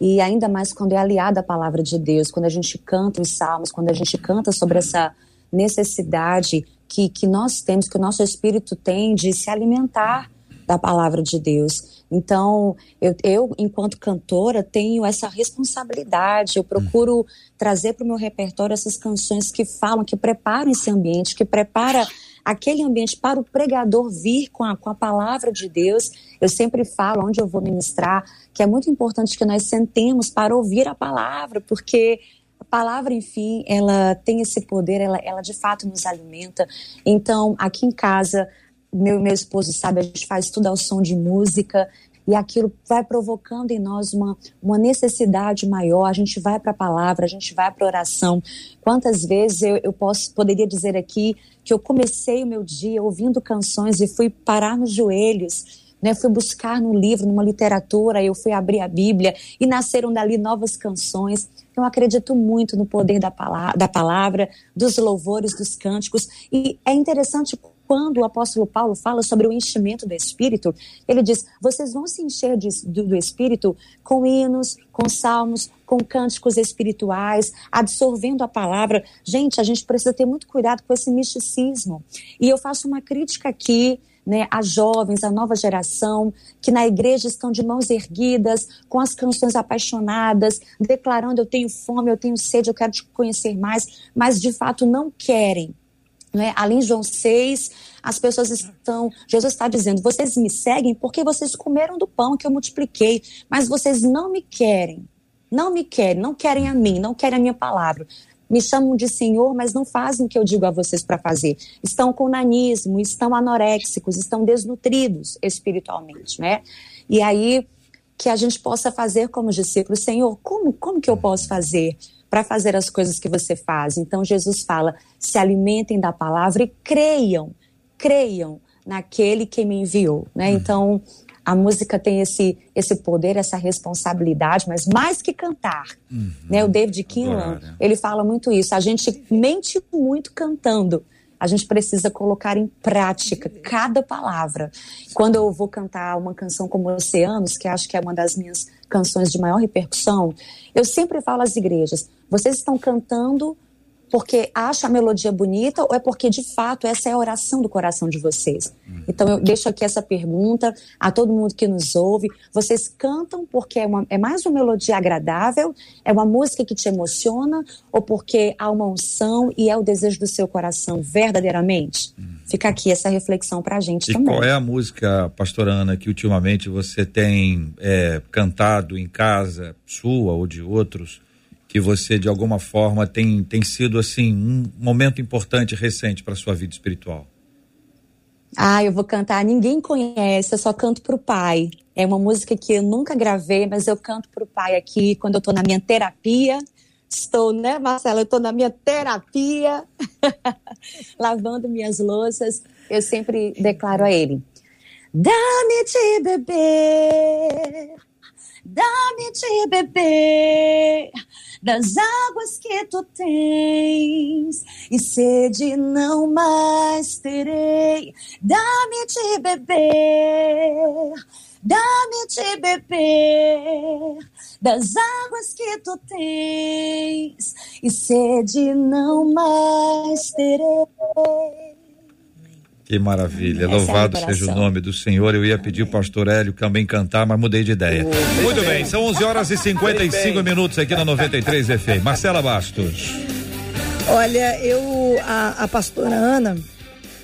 e ainda mais quando é aliada à palavra de Deus, quando a gente canta os salmos, quando a gente canta sobre essa necessidade que, que nós temos, que o nosso espírito tem de se alimentar da palavra de Deus. Então, eu, eu enquanto cantora, tenho essa responsabilidade. Eu procuro trazer para o meu repertório essas canções que falam, que preparam esse ambiente, que prepara aquele ambiente para o pregador vir com a, com a palavra de Deus. Eu sempre falo, onde eu vou ministrar, que é muito importante que nós sentemos para ouvir a palavra, porque a palavra, enfim, ela tem esse poder, ela, ela de fato nos alimenta. Então, aqui em casa, meu meu esposo sabe, a gente faz tudo ao som de música. e aquilo vai provocando em nós uma, uma necessidade maior. A gente vai para a palavra, a gente vai para a oração. Quantas vezes eu, eu posso, poderia dizer aqui que eu comecei o meu dia ouvindo canções e fui parar nos joelhos. Né, fui buscar no livro, numa literatura, eu fui abrir a Bíblia e nasceram dali novas canções. Eu acredito muito no poder da palavra, da palavra, dos louvores, dos cânticos. E é interessante quando o apóstolo Paulo fala sobre o enchimento do Espírito, ele diz: vocês vão se encher de, do, do, Espírito com hinos, com salmos, com cânticos espirituais, absorvendo a palavra. Gente, a gente precisa ter muito cuidado com esse misticismo. E eu faço uma crítica aqui. Né, a jovens, a nova geração, que na igreja estão de mãos erguidas, com as canções apaixonadas, declarando: Eu tenho fome, eu tenho sede, eu quero te conhecer mais, mas de fato não querem né? Ali em João 6, as pessoas estão. Jesus está dizendo: vocês me seguem porque vocês comeram do pão que eu multipliquei, mas vocês não me querem. Não me querem, não querem a mim, não querem a minha palavra. Me chamam de Senhor, mas não fazem o que eu digo a vocês para fazer. Estão com nanismo, estão anoréxicos, estão desnutridos espiritualmente, né? E aí que a gente possa fazer como discípulos, Senhor, como, como que eu posso fazer? Para fazer as coisas que você faz. Então Jesus fala: se alimentem da palavra e creiam, creiam naquele que me enviou, né? Uhum. Então a música tem esse esse poder, essa responsabilidade, mas mais que cantar, uhum. né? O David Kinlan, ele fala muito isso. A gente mente muito cantando, a gente precisa colocar em prática cada palavra. Quando eu vou cantar uma canção como Oceanos, que acho que é uma das minhas canções de maior repercussão, eu sempre falo às igrejas: vocês estão cantando porque acham a melodia bonita ou é porque de fato essa é a oração do coração de vocês? Então eu deixo aqui essa pergunta a todo mundo que nos ouve. Vocês cantam porque é, uma, é mais uma melodia agradável, é uma música que te emociona ou porque há uma unção e é o desejo do seu coração verdadeiramente? Fica aqui essa reflexão para a gente e também. Qual é a música, pastora Ana, que ultimamente você tem é, cantado em casa, sua ou de outros? Que você de alguma forma tem tem sido assim um momento importante recente para sua vida espiritual? Ah, eu vou cantar. Ninguém conhece, eu só canto pro pai. É uma música que eu nunca gravei, mas eu canto pro pai aqui quando eu tô na minha terapia. Estou, né, Marcela? Eu tô na minha terapia, lavando minhas louças. Eu sempre declaro a ele: Dá-me de beber, dá-me de beber das águas que tu tens, e sede não mais terei. Dá-me de beber, dá-me de beber das águas que tu tens, e sede não mais terei. Que maravilha, Essa louvado é seja o nome do Senhor. Eu ia pedir o pastor Hélio também cantar, mas mudei de ideia. Oh, Muito bem. bem, são 11 horas e 55 minutos aqui na 93 FM. Marcela Bastos. Olha, eu, a, a pastora Ana,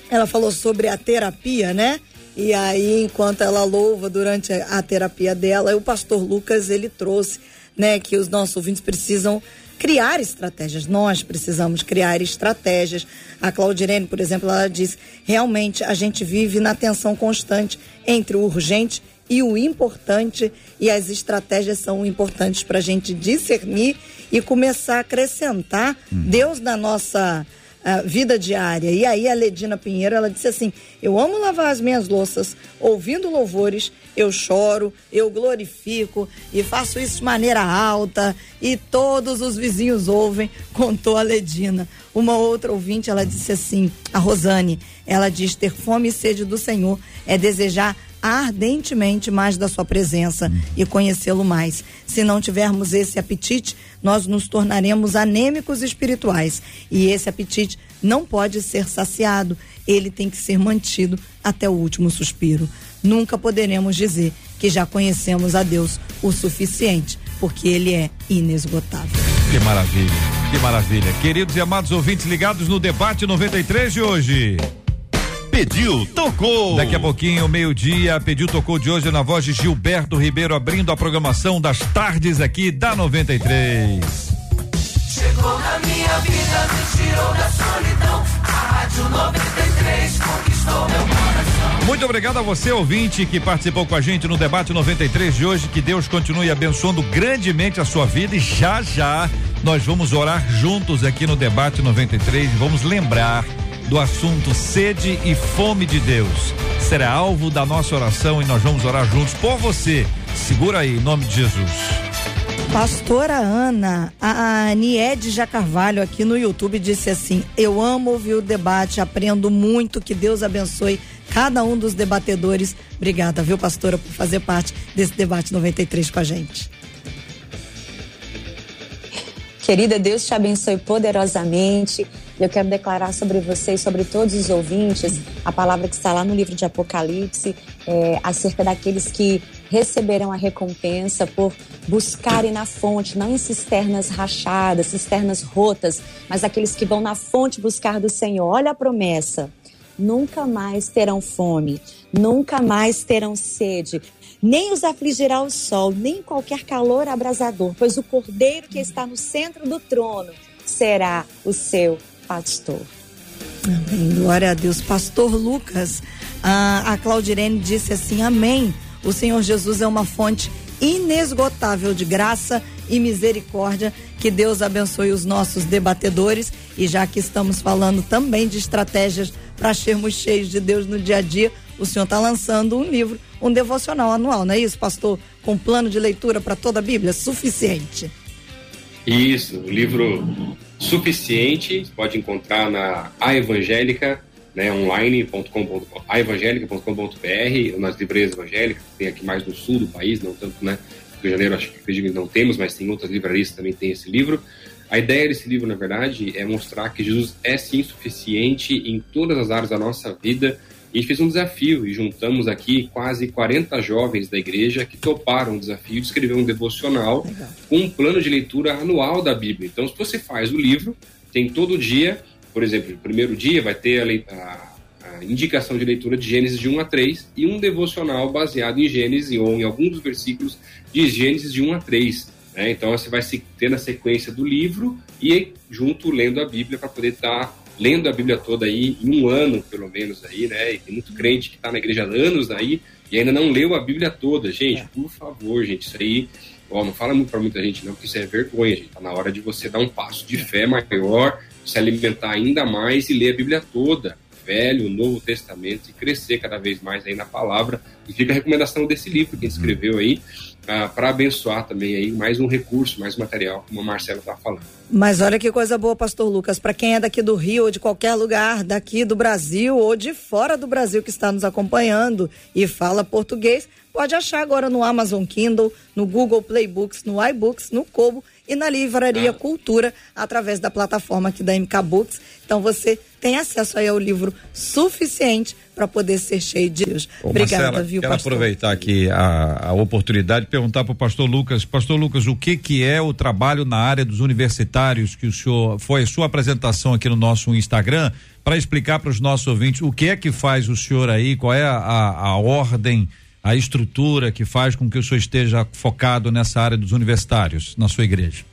ela falou sobre a terapia, né? E aí, enquanto ela louva durante a, a terapia dela, o pastor Lucas, ele trouxe, né, que os nossos ouvintes precisam criar estratégias. Nós precisamos criar estratégias. A Claudirene, por exemplo, ela diz: realmente a gente vive na tensão constante entre o urgente e o importante, e as estratégias são importantes para a gente discernir e começar a acrescentar hum. Deus na nossa a vida diária. E aí a Ledina Pinheiro, ela disse assim: "Eu amo lavar as minhas louças, ouvindo louvores, eu choro, eu glorifico e faço isso de maneira alta e todos os vizinhos ouvem", contou a Ledina. Uma outra ouvinte, ela disse assim, a Rosane, ela diz ter fome e sede do Senhor é desejar ardentemente mais da sua presença e conhecê-lo mais. Se não tivermos esse apetite, nós nos tornaremos anêmicos espirituais. E esse apetite não pode ser saciado, ele tem que ser mantido até o último suspiro. Nunca poderemos dizer que já conhecemos a Deus o suficiente, porque ele é inesgotável. Que maravilha, que maravilha. Queridos e amados ouvintes ligados no debate 93 de hoje. Pediu, tocou. Daqui a pouquinho, meio-dia, pediu, tocou de hoje na voz de Gilberto Ribeiro, abrindo a programação das tardes aqui da 93. Chegou na minha vida, me tirou da solidão. A Rádio 93 conquistou meu coração. Muito obrigado a você, ouvinte, que participou com a gente no debate 93 de hoje. Que Deus continue abençoando grandemente a sua vida e já já nós vamos orar juntos aqui no debate 93 e vamos lembrar do assunto sede e fome de Deus. Será alvo da nossa oração e nós vamos orar juntos por você. Segura aí, em nome de Jesus. Pastora Ana, a a Niede Jacarvalho aqui no YouTube disse assim: Eu amo ouvir o debate, aprendo muito, que Deus abençoe cada um dos debatedores. Obrigada, viu, pastora, por fazer parte desse debate 93 com a gente. Querida, Deus te abençoe poderosamente. Eu quero declarar sobre você e sobre todos os ouvintes a palavra que está lá no livro de Apocalipse, é, acerca daqueles que receberão a recompensa por buscarem na fonte, não em cisternas rachadas, cisternas rotas, mas aqueles que vão na fonte buscar do Senhor. Olha a promessa. Nunca mais terão fome, nunca mais terão sede, nem os afligirá o sol, nem qualquer calor abrasador, pois o cordeiro que está no centro do trono será o seu pastor. Amém. Glória a Deus. Pastor Lucas, a, a Claudirene disse assim: Amém. O Senhor Jesus é uma fonte inesgotável de graça e misericórdia. Que Deus abençoe os nossos debatedores. E já que estamos falando também de estratégias para sermos cheios de Deus no dia a dia, o senhor está lançando um livro, um devocional anual, não é isso, pastor? Com plano de leitura para toda a Bíblia? Suficiente. Isso, o livro suficiente, você pode encontrar na A Evangélica, né, nas livrarias evangélicas, tem aqui mais no sul do país, não tanto, né, Rio de Janeiro acho que não temos, mas tem outras livrarias que também tem esse livro. A ideia desse livro, na verdade, é mostrar que Jesus é sim suficiente em todas as áreas da nossa vida. E a gente fez um desafio e juntamos aqui quase 40 jovens da igreja que toparam o desafio de escrever um devocional com um plano de leitura anual da Bíblia. Então, se você faz o livro, tem todo dia, por exemplo, no primeiro dia vai ter a, a- a indicação de leitura de Gênesis de 1 a 3 e um devocional baseado em Gênesis ou em alguns dos versículos de Gênesis de 1 a 3. né? Então você vai se ter na sequência do livro e junto lendo a Bíblia para poder estar lendo a Bíblia toda aí em um ano, pelo menos aí, né? E tem muito crente que está na igreja há anos aí e ainda não leu a Bíblia toda, gente. Por favor, gente, isso aí Ó, não fala muito para muita gente, não, porque isso é vergonha, gente. Tá na hora de você dar um passo de fé maior, se alimentar ainda mais e ler a Bíblia toda, Velho, Novo Testamento, e crescer cada vez mais aí na palavra. E fica a recomendação desse livro que a gente escreveu aí, para abençoar também aí mais um recurso, mais material, como a Marcela tá falando. Mas olha que coisa boa, Pastor Lucas, para quem é daqui do Rio ou de qualquer lugar daqui do Brasil ou de fora do Brasil que está nos acompanhando e fala português, pode achar agora no Amazon Kindle, no Google Play Books, no iBooks, no Kobo e na Livraria Cultura através da plataforma aqui da MK Books. Então você tem acesso aí ao livro suficiente para poder ser cheio de Deus. Ô, Obrigada, Marcela, viu, quero pastor? aproveitar aqui a, a oportunidade de perguntar para o pastor Lucas. Pastor Lucas, o que que é o trabalho na área dos universitários que o senhor foi a sua apresentação aqui no nosso Instagram para explicar para os nossos ouvintes o que é que faz o senhor aí, qual é a, a, a ordem, a estrutura que faz com que o senhor esteja focado nessa área dos universitários na sua igreja.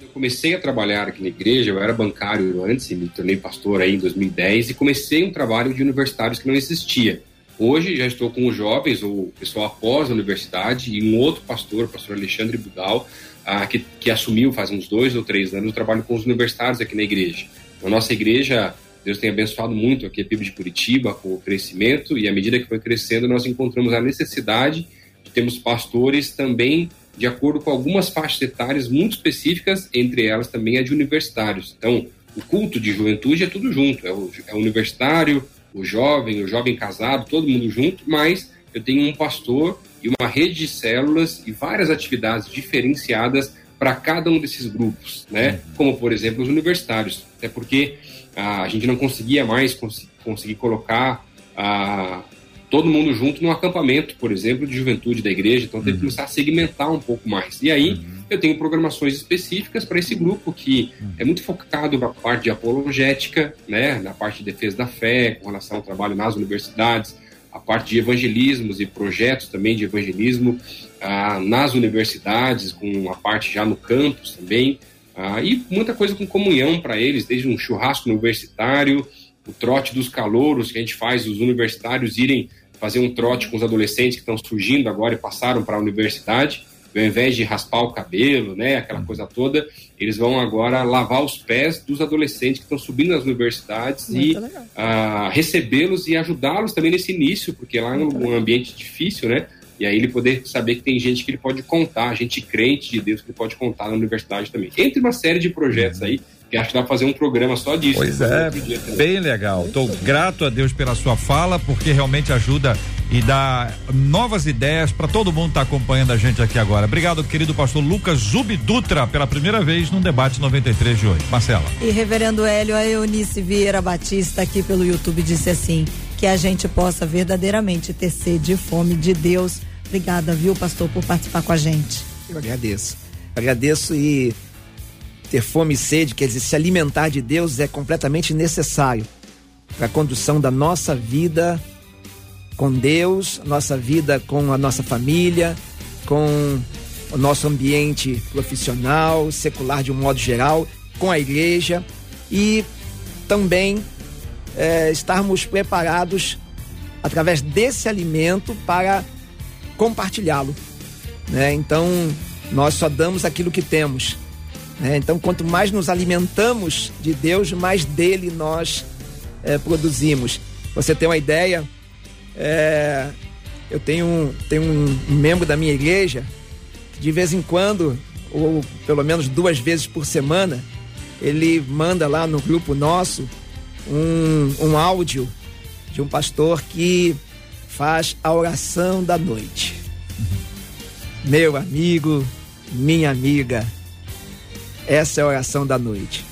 Eu comecei a trabalhar aqui na igreja, eu era bancário antes, me tornei pastor aí em 2010 e comecei um trabalho de universitários que não existia. Hoje já estou com os jovens, ou pessoal após a universidade, e um outro pastor, o pastor Alexandre Budal, ah, que, que assumiu faz uns dois ou três anos o trabalho com os universitários aqui na igreja. Na nossa igreja, Deus tem abençoado muito aqui a PIB de Curitiba com o crescimento, e à medida que foi crescendo, nós encontramos a necessidade de termos pastores também de acordo com algumas faixas etárias muito específicas, entre elas também a de universitários. Então, o culto de juventude é tudo junto, é o, é o universitário, o jovem, o jovem casado, todo mundo junto, mas eu tenho um pastor e uma rede de células e várias atividades diferenciadas para cada um desses grupos, né? Como, por exemplo, os universitários. Até porque a gente não conseguia mais cons conseguir colocar ah, todo mundo junto num acampamento, por exemplo, de juventude da igreja, então teve que começar a segmentar um pouco mais. E aí eu tenho programações específicas para esse grupo que é muito focado na parte de apologética, né, na parte de defesa da fé, com relação ao trabalho nas universidades, a parte de evangelismos e projetos também de evangelismo ah, nas universidades, com a parte já no campus também, ah, e muita coisa com comunhão para eles, desde um churrasco universitário, o trote dos calouros que a gente faz, os universitários irem fazer um trote com os adolescentes que estão surgindo agora e passaram para a universidade, e ao invés de raspar o cabelo, né, aquela coisa toda, eles vão agora lavar os pés dos adolescentes que estão subindo nas universidades Muito e ah, recebê-los e ajudá-los também nesse início, porque lá é um, um ambiente difícil, né? E aí ele poder saber que tem gente que ele pode contar, gente crente de Deus que ele pode contar na universidade também. Entre uma série de projetos aí, que acho que dá pra fazer um programa só disso. Pois é, bem legal. Estou grato a Deus pela sua fala, porque realmente ajuda e dá novas ideias para todo mundo que tá acompanhando a gente aqui agora. Obrigado, querido pastor Lucas Zubi Dutra, pela primeira vez no debate 93 de hoje. Marcela. E reverendo Hélio, a Eunice Vieira Batista aqui pelo YouTube disse assim, que a gente possa verdadeiramente ter sede e fome de Deus. Obrigada, viu, pastor, por participar com a gente. Eu agradeço. Agradeço e ter fome e sede, quer dizer, se alimentar de Deus é completamente necessário para a condução da nossa vida com Deus, nossa vida com a nossa família, com o nosso ambiente profissional, secular de um modo geral, com a igreja e também eh, estarmos preparados através desse alimento para compartilhá-lo. Né? Então, nós só damos aquilo que temos. né? Então, quanto mais nos alimentamos de Deus, mais dele nós eh, produzimos. Você tem uma ideia? eh, eu tenho, um, tenho um membro da minha igreja que de vez em quando, ou pelo menos duas vezes por semana, ele manda lá no grupo nosso um, um áudio de um pastor que faz a oração da noite. Meu amigo, minha amiga, essa é a oração da noite.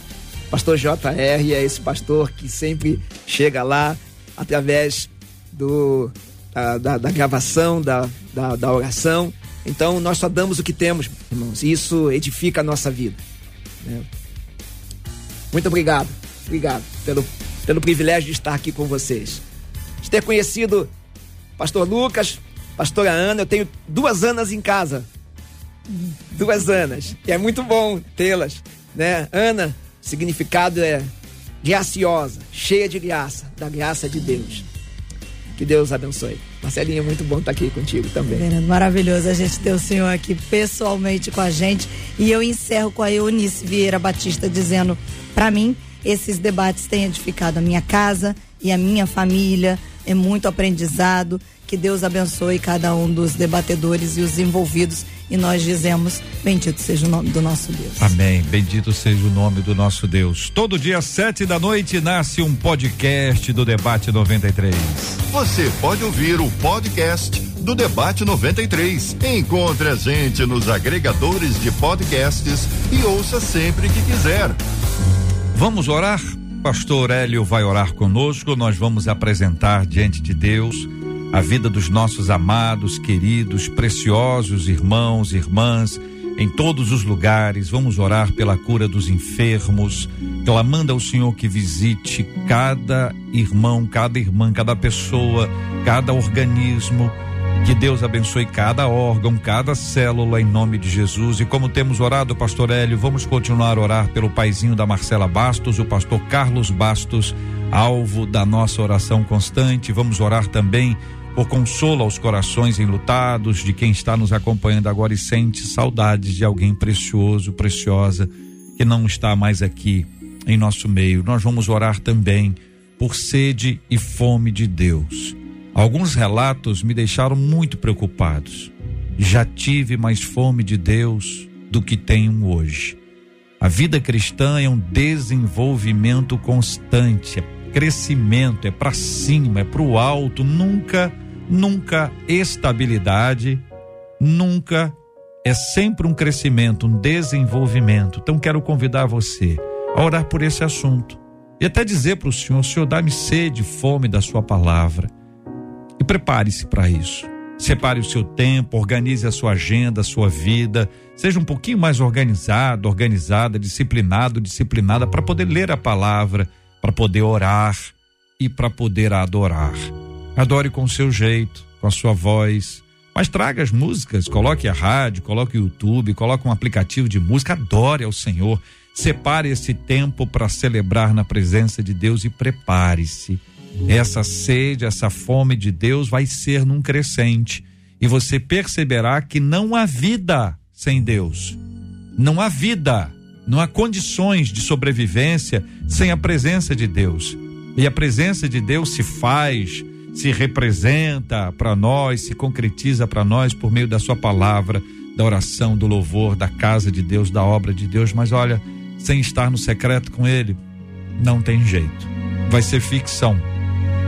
Pastor JR é esse pastor que sempre chega lá através do, da, da- da gravação, da, da, da oração. Então nós só damos o que temos, irmãos. E isso edifica a nossa vida. né? Muito obrigado, obrigado pelo, pelo privilégio de estar aqui com vocês. De ter conhecido Pastor Lucas, Pastora Ana, eu tenho duas Anas em casa. Duas Anas. E é muito bom tê-las, né? Ana, significado é graciosa, cheia de graça, da graça de Deus. Que Deus abençoe. Marcelinha, muito bom estar aqui contigo também. Reverendo, maravilhoso a gente ter o senhor aqui pessoalmente com a gente. E eu encerro com a Eunice Vieira Batista dizendo: para mim, esses debates têm edificado a minha casa e a minha família. É muito aprendizado. Que Deus abençoe cada um dos debatedores e os envolvidos. E nós dizemos: Bendito seja o nome do nosso Deus. Amém. Bendito seja o nome do nosso Deus. Todo dia, sete da noite, nasce um podcast do Debate 93. Você pode ouvir o podcast do Debate 93. Encontre a gente nos agregadores de podcasts e ouça sempre que quiser. Vamos orar? Pastor Hélio vai orar conosco. Nós vamos apresentar diante de Deus a vida dos nossos amados, queridos, preciosos irmãos, irmãs, em todos os lugares. Vamos orar pela cura dos enfermos, clamando ao Senhor que visite cada irmão, cada irmã, cada pessoa, cada organismo. Que Deus abençoe cada órgão, cada célula em nome de Jesus. E como temos orado, pastor Hélio, vamos continuar a orar pelo paizinho da Marcela Bastos, o pastor Carlos Bastos, alvo da nossa oração constante. Vamos orar também por consolo aos corações enlutados de quem está nos acompanhando agora e sente saudades de alguém precioso, preciosa, que não está mais aqui em nosso meio. Nós vamos orar também por sede e fome de Deus. Alguns relatos me deixaram muito preocupados. Já tive mais fome de Deus do que tenho hoje. A vida cristã é um desenvolvimento constante, é crescimento, é para cima, é para o alto, nunca, nunca estabilidade, nunca é sempre um crescimento, um desenvolvimento. Então quero convidar você a orar por esse assunto e até dizer para o Senhor: Senhor, dá-me sede fome da Sua palavra. Prepare-se para isso. Separe o seu tempo, organize a sua agenda, a sua vida. Seja um pouquinho mais organizado, organizada, disciplinado, disciplinada para poder ler a palavra, para poder orar e para poder adorar. Adore com o seu jeito, com a sua voz. Mas traga as músicas, coloque a rádio, coloque o YouTube, coloque um aplicativo de música, adore ao Senhor. Separe esse tempo para celebrar na presença de Deus e prepare-se. Essa sede, essa fome de Deus vai ser num crescente e você perceberá que não há vida sem Deus. Não há vida, não há condições de sobrevivência sem a presença de Deus. E a presença de Deus se faz, se representa para nós, se concretiza para nós por meio da Sua palavra, da oração, do louvor, da casa de Deus, da obra de Deus. Mas olha, sem estar no secreto com Ele, não tem jeito. Vai ser ficção.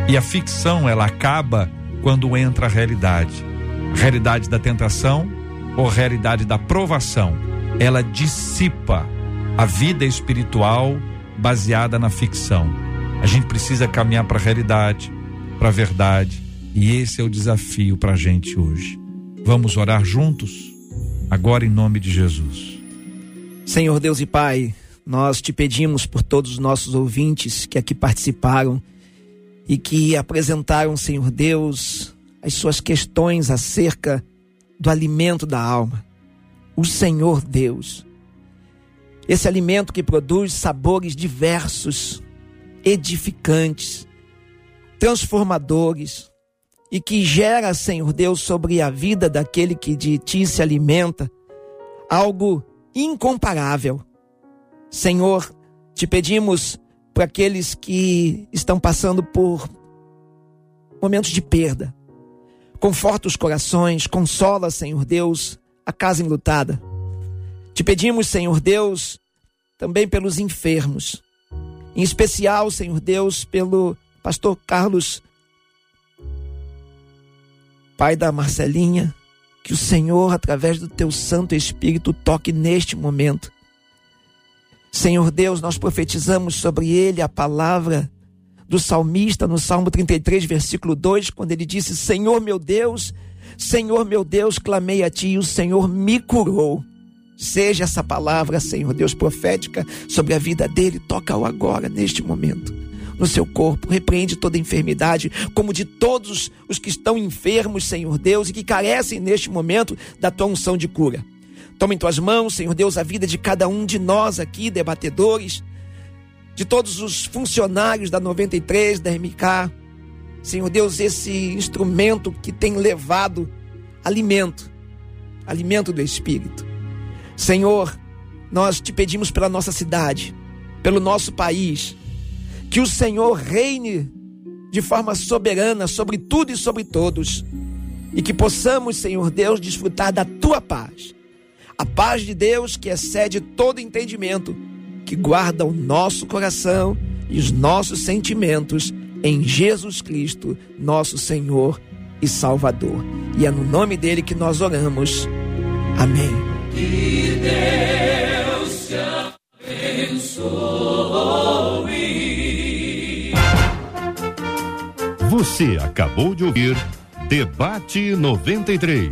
E a ficção, ela acaba quando entra a realidade. A realidade da tentação ou realidade da provação. Ela dissipa a vida espiritual baseada na ficção. A gente precisa caminhar para a realidade, para a verdade. E esse é o desafio para a gente hoje. Vamos orar juntos? Agora, em nome de Jesus. Senhor Deus e Pai, nós te pedimos por todos os nossos ouvintes que aqui participaram e que apresentaram, Senhor Deus, as suas questões acerca do alimento da alma. O Senhor Deus. Esse alimento que produz sabores diversos, edificantes, transformadores e que gera, Senhor Deus, sobre a vida daquele que de ti se alimenta, algo incomparável. Senhor, te pedimos para aqueles que estão passando por momentos de perda. Conforta os corações, consola, Senhor Deus, a casa enlutada. Te pedimos, Senhor Deus, também pelos enfermos. Em especial, Senhor Deus, pelo pastor Carlos, pai da Marcelinha, que o Senhor, através do teu Santo Espírito, toque neste momento. Senhor Deus, nós profetizamos sobre ele a palavra do salmista no Salmo 33, versículo 2, quando ele disse: Senhor meu Deus, Senhor meu Deus, clamei a ti e o Senhor me curou. Seja essa palavra, Senhor Deus, profética sobre a vida dele, toca-o agora, neste momento, no seu corpo, repreende toda enfermidade, como de todos os que estão enfermos, Senhor Deus, e que carecem neste momento da tua unção de cura. Toma em tuas mãos, Senhor Deus, a vida de cada um de nós aqui, debatedores, de todos os funcionários da 93, da MK. Senhor Deus, esse instrumento que tem levado alimento, alimento do Espírito. Senhor, nós te pedimos pela nossa cidade, pelo nosso país, que o Senhor reine de forma soberana sobre tudo e sobre todos, e que possamos, Senhor Deus, desfrutar da tua paz. A paz de Deus que excede todo entendimento, que guarda o nosso coração e os nossos sentimentos em Jesus Cristo, nosso Senhor e Salvador. E é no nome dele que nós oramos. Amém. Que Deus te abençoe. Você acabou de ouvir Debate 93.